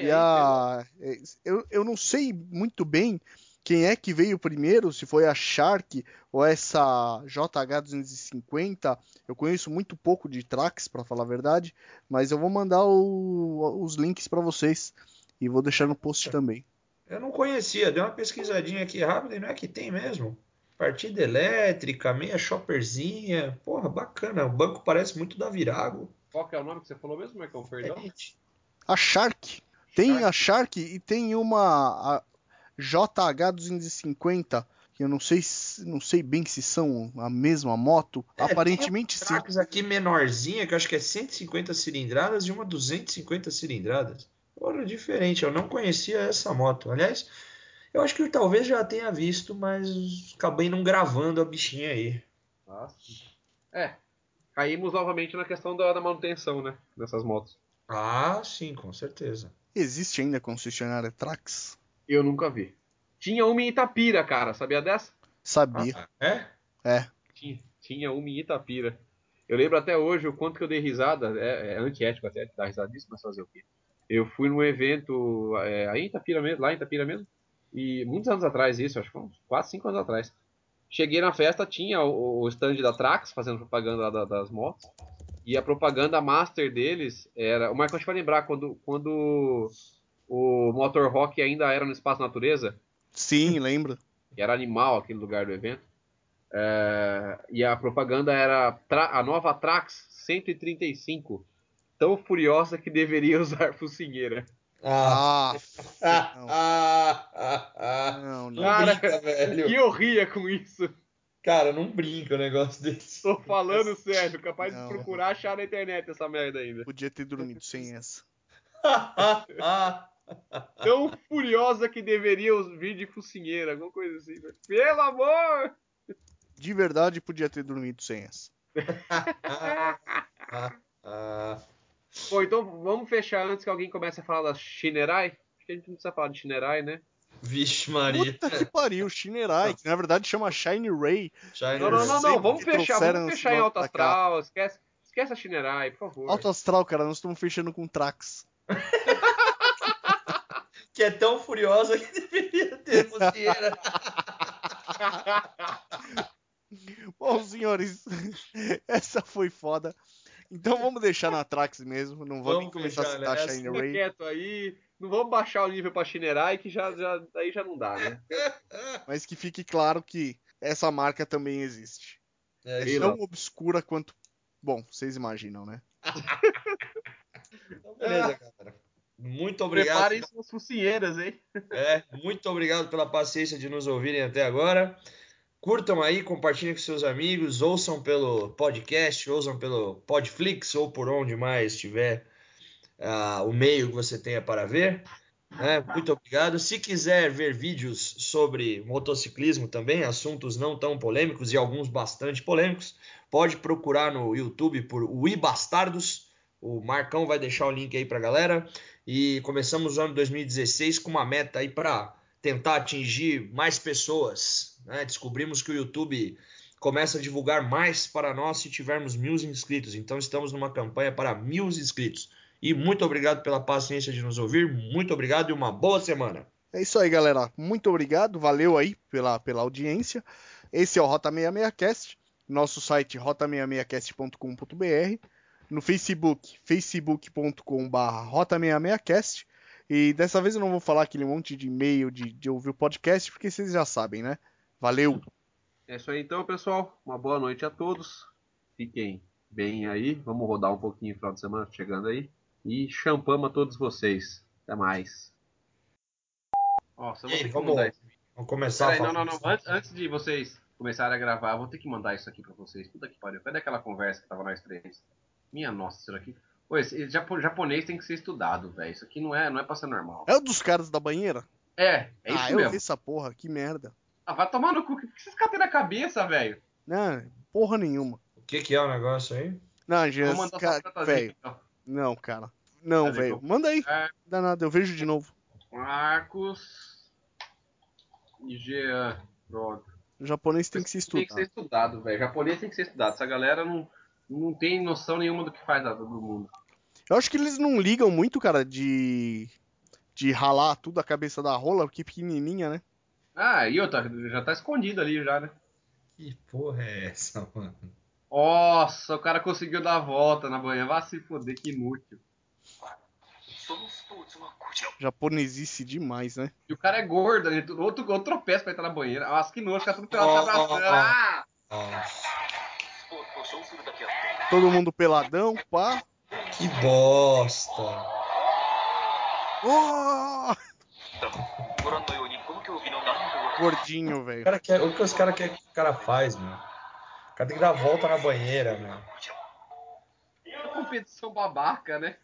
E a... É, eu, eu não sei muito bem quem é que veio primeiro, se foi a Shark ou essa JH250. Eu conheço muito pouco de Trax, para falar a verdade, mas eu vou mandar o, os links para vocês e vou deixar no post também. Eu não conhecia, dei uma pesquisadinha aqui rápida e não é que tem mesmo. Partida elétrica, meia shopperzinha. Porra, bacana. O banco parece muito da Virago. Qual que é o nome que você falou mesmo, Marcão? Perdão? A Shark. Tem a Shark e tem uma a JH250, que eu não sei, não sei bem se são a mesma moto. É, Aparentemente tem sim. Aqui menorzinha, que eu acho que é 150 cilindradas e uma 250 cilindradas. Porra, diferente. Eu não conhecia essa moto. Aliás, eu acho que eu talvez já tenha visto, mas acabei não gravando a bichinha aí. Nossa. É. Caímos novamente na questão da, da manutenção, né? Dessas motos. Ah, sim, com certeza. Existe ainda concessionária Trax? Eu nunca vi. Tinha uma em Itapira, cara. Sabia dessa? Sabia. Ah, é? É. Tinha, tinha uma em Itapira. Eu lembro até hoje o quanto que eu dei risada. É, é antiético até dar risada disso, mas fazer o quê? Eu fui num evento é, aí em Itapira mesmo, lá em Itapira mesmo. E muitos anos atrás, isso, acho que uns 4, 5 anos atrás. Cheguei na festa, tinha o, o stand da Trax fazendo propaganda lá da, das motos. E a propaganda master deles era. O Marcos acho que vai lembrar quando, quando o Motor Rock ainda era no Espaço Natureza. Sim, lembro. Era animal aquele lugar do evento. É, e a propaganda era a nova Trax 135. Tão furiosa que deveria usar focinheira. Ah, Ah, não. ah, ah, ah. não, não. Não Cara, brinca, velho. E eu ria com isso. Cara, não brinca o negócio desse. Tô falando sério, capaz Não. de procurar achar na internet essa merda ainda. Podia ter dormido sem essa. Tão furiosa que deveria vir de focinheira, alguma coisa assim. velho. Pelo amor! De verdade, podia ter dormido sem essa. Ah, ah, ah. Bom, então vamos fechar antes que alguém comece a falar da Shinerai. Acho que a gente não precisa falar de Shinerai, né? Vixe, Maria. Puta que pariu, Shinerai, que na verdade chama Shine Ray. Shine Não, não, não, não. Vamos fechar, vamos fechar em alto astral. Esquece, esquece a Shinerai, por favor. Alto Astral, cara, nós estamos fechando com Trax. Que é tão furiosa que deveria ter focinheira. Bom, senhores, essa foi foda. Então vamos deixar na Trax mesmo. Não vou nem Vamos começar a fechar citar nessa. Shine Ray. quieto aí. Não vamos baixar o nível pra Shinerai, que já, já, daí já não dá, né? Mas que fique claro que essa marca também existe. É, É tão obscura quanto. Bom, vocês imaginam, né? então, beleza, galera. Muito obrigado. Preparem suas focinheiras, hein? É, muito obrigado pela paciência de nos ouvirem até agora. Curtam aí, compartilhem com seus amigos, ouçam pelo podcast, ouçam pelo Podflix ou por onde mais estiver ah, o meio que você tenha para ver. né? muito obrigado. Se quiser ver vídeos sobre motociclismo também, assuntos não tão polêmicos e alguns bastante polêmicos, pode procurar no YouTube por Ui Bastardos. O Marcão vai deixar o link aí pra galera. E começamos o ano 2016 com uma meta aí para tentar atingir mais pessoas. né? Descobrimos que o YouTube começa a divulgar mais para nós se tivermos mil inscritos. Então estamos numa campanha para mil inscritos. E muito obrigado pela paciência de nos ouvir. Muito obrigado e uma boa semana. É isso aí, galera. Muito obrigado. Valeu aí pela, pela audiência. Esse é o Rota 66cast. Nosso site rota66cast.com.br. No Facebook, facebook.com.br rota66cast. E dessa vez eu não vou falar aquele monte de e-mail de, de ouvir o podcast, porque vocês já sabem, né? Valeu! É isso aí então, pessoal. Uma boa noite a todos. Fiquem bem aí. Vamos rodar um pouquinho no final de semana, chegando aí. E champamos a todos vocês. Até mais. Nossa, eu E vou aí, ter que vamos- mandar isso. Vamos começar Peraí, a não, falar. não, não. Antes, antes de vocês começarem a gravar, eu vou ter que mandar isso aqui pra vocês. Puta que pariu. Cadê aquela conversa que tava nós três? Minha nossa, isso aqui. Pô, esse japo- japonês tem que ser estudado, velho. Isso aqui não é, não é pra ser normal. É o dos caras da banheira? É, é isso ah, eu mesmo. vi essa porra, que merda. Ah, vai tomar no cu. O que vocês catem na cabeça, velho? Não, porra nenhuma. O que, que é o negócio aí? Não, mandar cara, velho. ó. Não, cara. Não, velho. Manda aí. É. Dá nada, eu vejo de novo. Marcos e Jean. Pronto. O japonês tem que se Tem que ser estudado, velho. Japonês tem que ser estudado. Essa galera não, não tem noção nenhuma do que faz do mundo. Eu acho que eles não ligam muito, cara, de. de ralar tudo a cabeça da rola, porque pequenininha, né? Ah, e outra, já tá escondido ali já, né? Que porra é essa, mano? Nossa, o cara conseguiu dar a volta na banha. Vá se foder, que inútil. Somos Japonesice demais, né? E o cara é gordo, ele, outro, outro tropeço pra entrar na banheira. Nossa, que nojo, fica tudo pelado Ó, se abraçando. ó, ó. Ah! Todo mundo peladão, pá. Que bosta. Oh! Gordinho, velho. quer, o que os caras querem que o cara faz, meu? O cara tem que dar a volta na banheira, meu. Que competição babaca, né?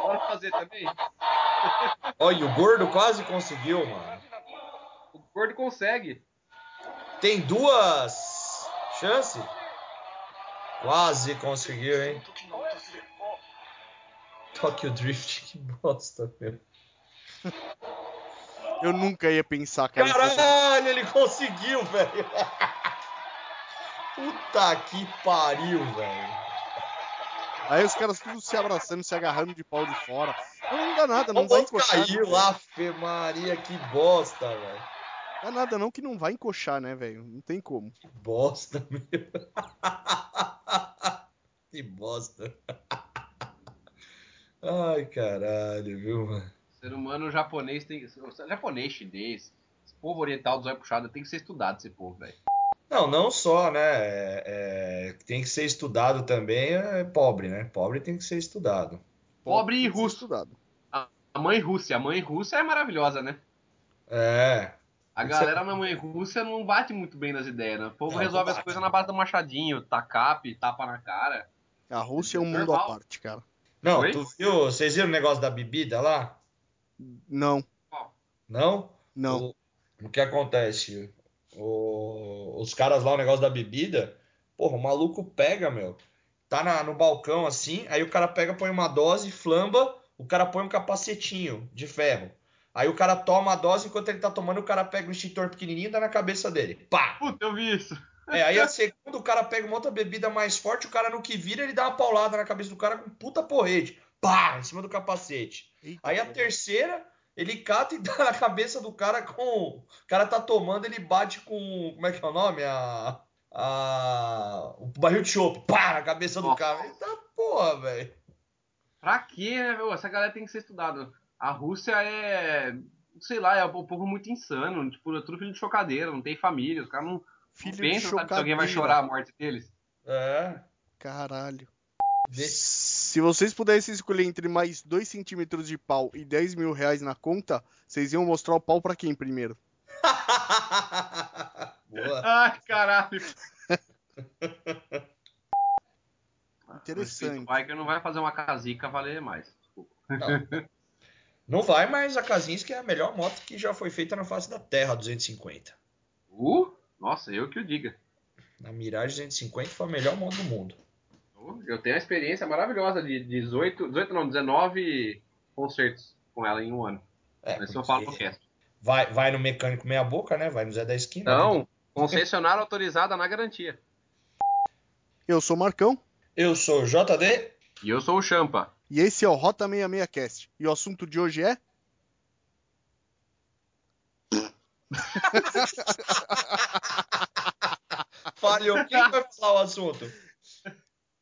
Bora fazer também? Olha, o gordo quase conseguiu, mano. O gordo consegue. Tem duas chances? Quase conseguiu, hein? Tokyo Drift, que bosta, meu. Eu nunca ia pensar, cara. Caralho, ele conseguiu, velho. Puta que pariu, velho. Aí os caras tudo se abraçando, se agarrando de pau de fora. Não dá nada, não O vai encoxar. caiu né, lá, Fê Maria, que bosta, velho. Dá nada não que não vai encoxar, né, velho? Não tem como. Que bosta, meu. que bosta. Ai, caralho, viu, mano? Ser humano japonês tem. Japonês, chinês, esse povo oriental do zóio puxado tem que ser estudado, esse povo, velho. Não, não só, né? é- é, tem que ser estudado também, é pobre, né? Pobre tem que ser estudado. Pobre e russo. Estudado. A mãe Rússia. A mãe Rússia é maravilhosa, né? É. A galera na mãe Rússia não bate muito bem nas ideias, né? O povo Não, resolve não as coisas na base do machadinho, tacape, tapa na cara. A Rússia é um mundo Normal. à parte, cara. Não, Oi? tu viu? Vocês viram o negócio da bebida lá? Não, Não? não. O, o que acontece? O- os caras lá, o negócio da bebida, porra, o maluco pega, meu. Tá na- no balcão assim, aí o cara pega, põe uma dose, flamba, o cara põe um capacetinho de ferro. Aí o cara toma a dose, enquanto ele tá tomando, o cara pega um extintor pequenininho e dá na cabeça dele. Pá! Puta, eu vi isso. É, aí a segunda, o cara pega uma outra bebida mais forte, o cara no que vira, ele dá uma paulada na cabeça do cara com puta porrete. Pá! Em cima do capacete. Eita, Aí a terceira, ele cata e dá na cabeça do cara com. O cara tá tomando, ele bate com. Como é que é o nome? A. a o barril de chopp. Pá! Na cabeça do Nossa. cara. Eita porra, velho. Pra quê, né, meu? Essa galera tem que ser estudada. A Rússia é. Sei lá, é um povo muito insano. Tipo, é tudo filho de chocadeira, não tem família. Os caras não, Filho de sabe, se alguém vai chorar a morte deles. É. Caralho. Se vocês pudessem escolher entre mais 2 centímetros de pau e 10 mil reais na conta, vocês iam mostrar o pau pra quem primeiro? Boa. Ai, caralho. Interessante. O biker não vai fazer uma casica valer mais. Desculpa. Não. Não vai, mas a Kazinski é a melhor moto que já foi feita na face da Terra, 250. Uh, nossa, eu que o diga. Na Mirage 250 foi a melhor moto do mundo. Eu tenho a experiência maravilhosa de 18, 18 não, 19 concertos com ela em um ano. É, Isso eu falo no porque cast. vai, vai no mecânico meia boca, né? Vai no Zé da Esquina. né? Então, concessionária autorizada na garantia. Eu sou o Marcão Eu sou o JD. E eu sou o Champa. e esse é o Rota 66 Cast. E o assunto de hoje é Falhou. Quem vai falar o assunto?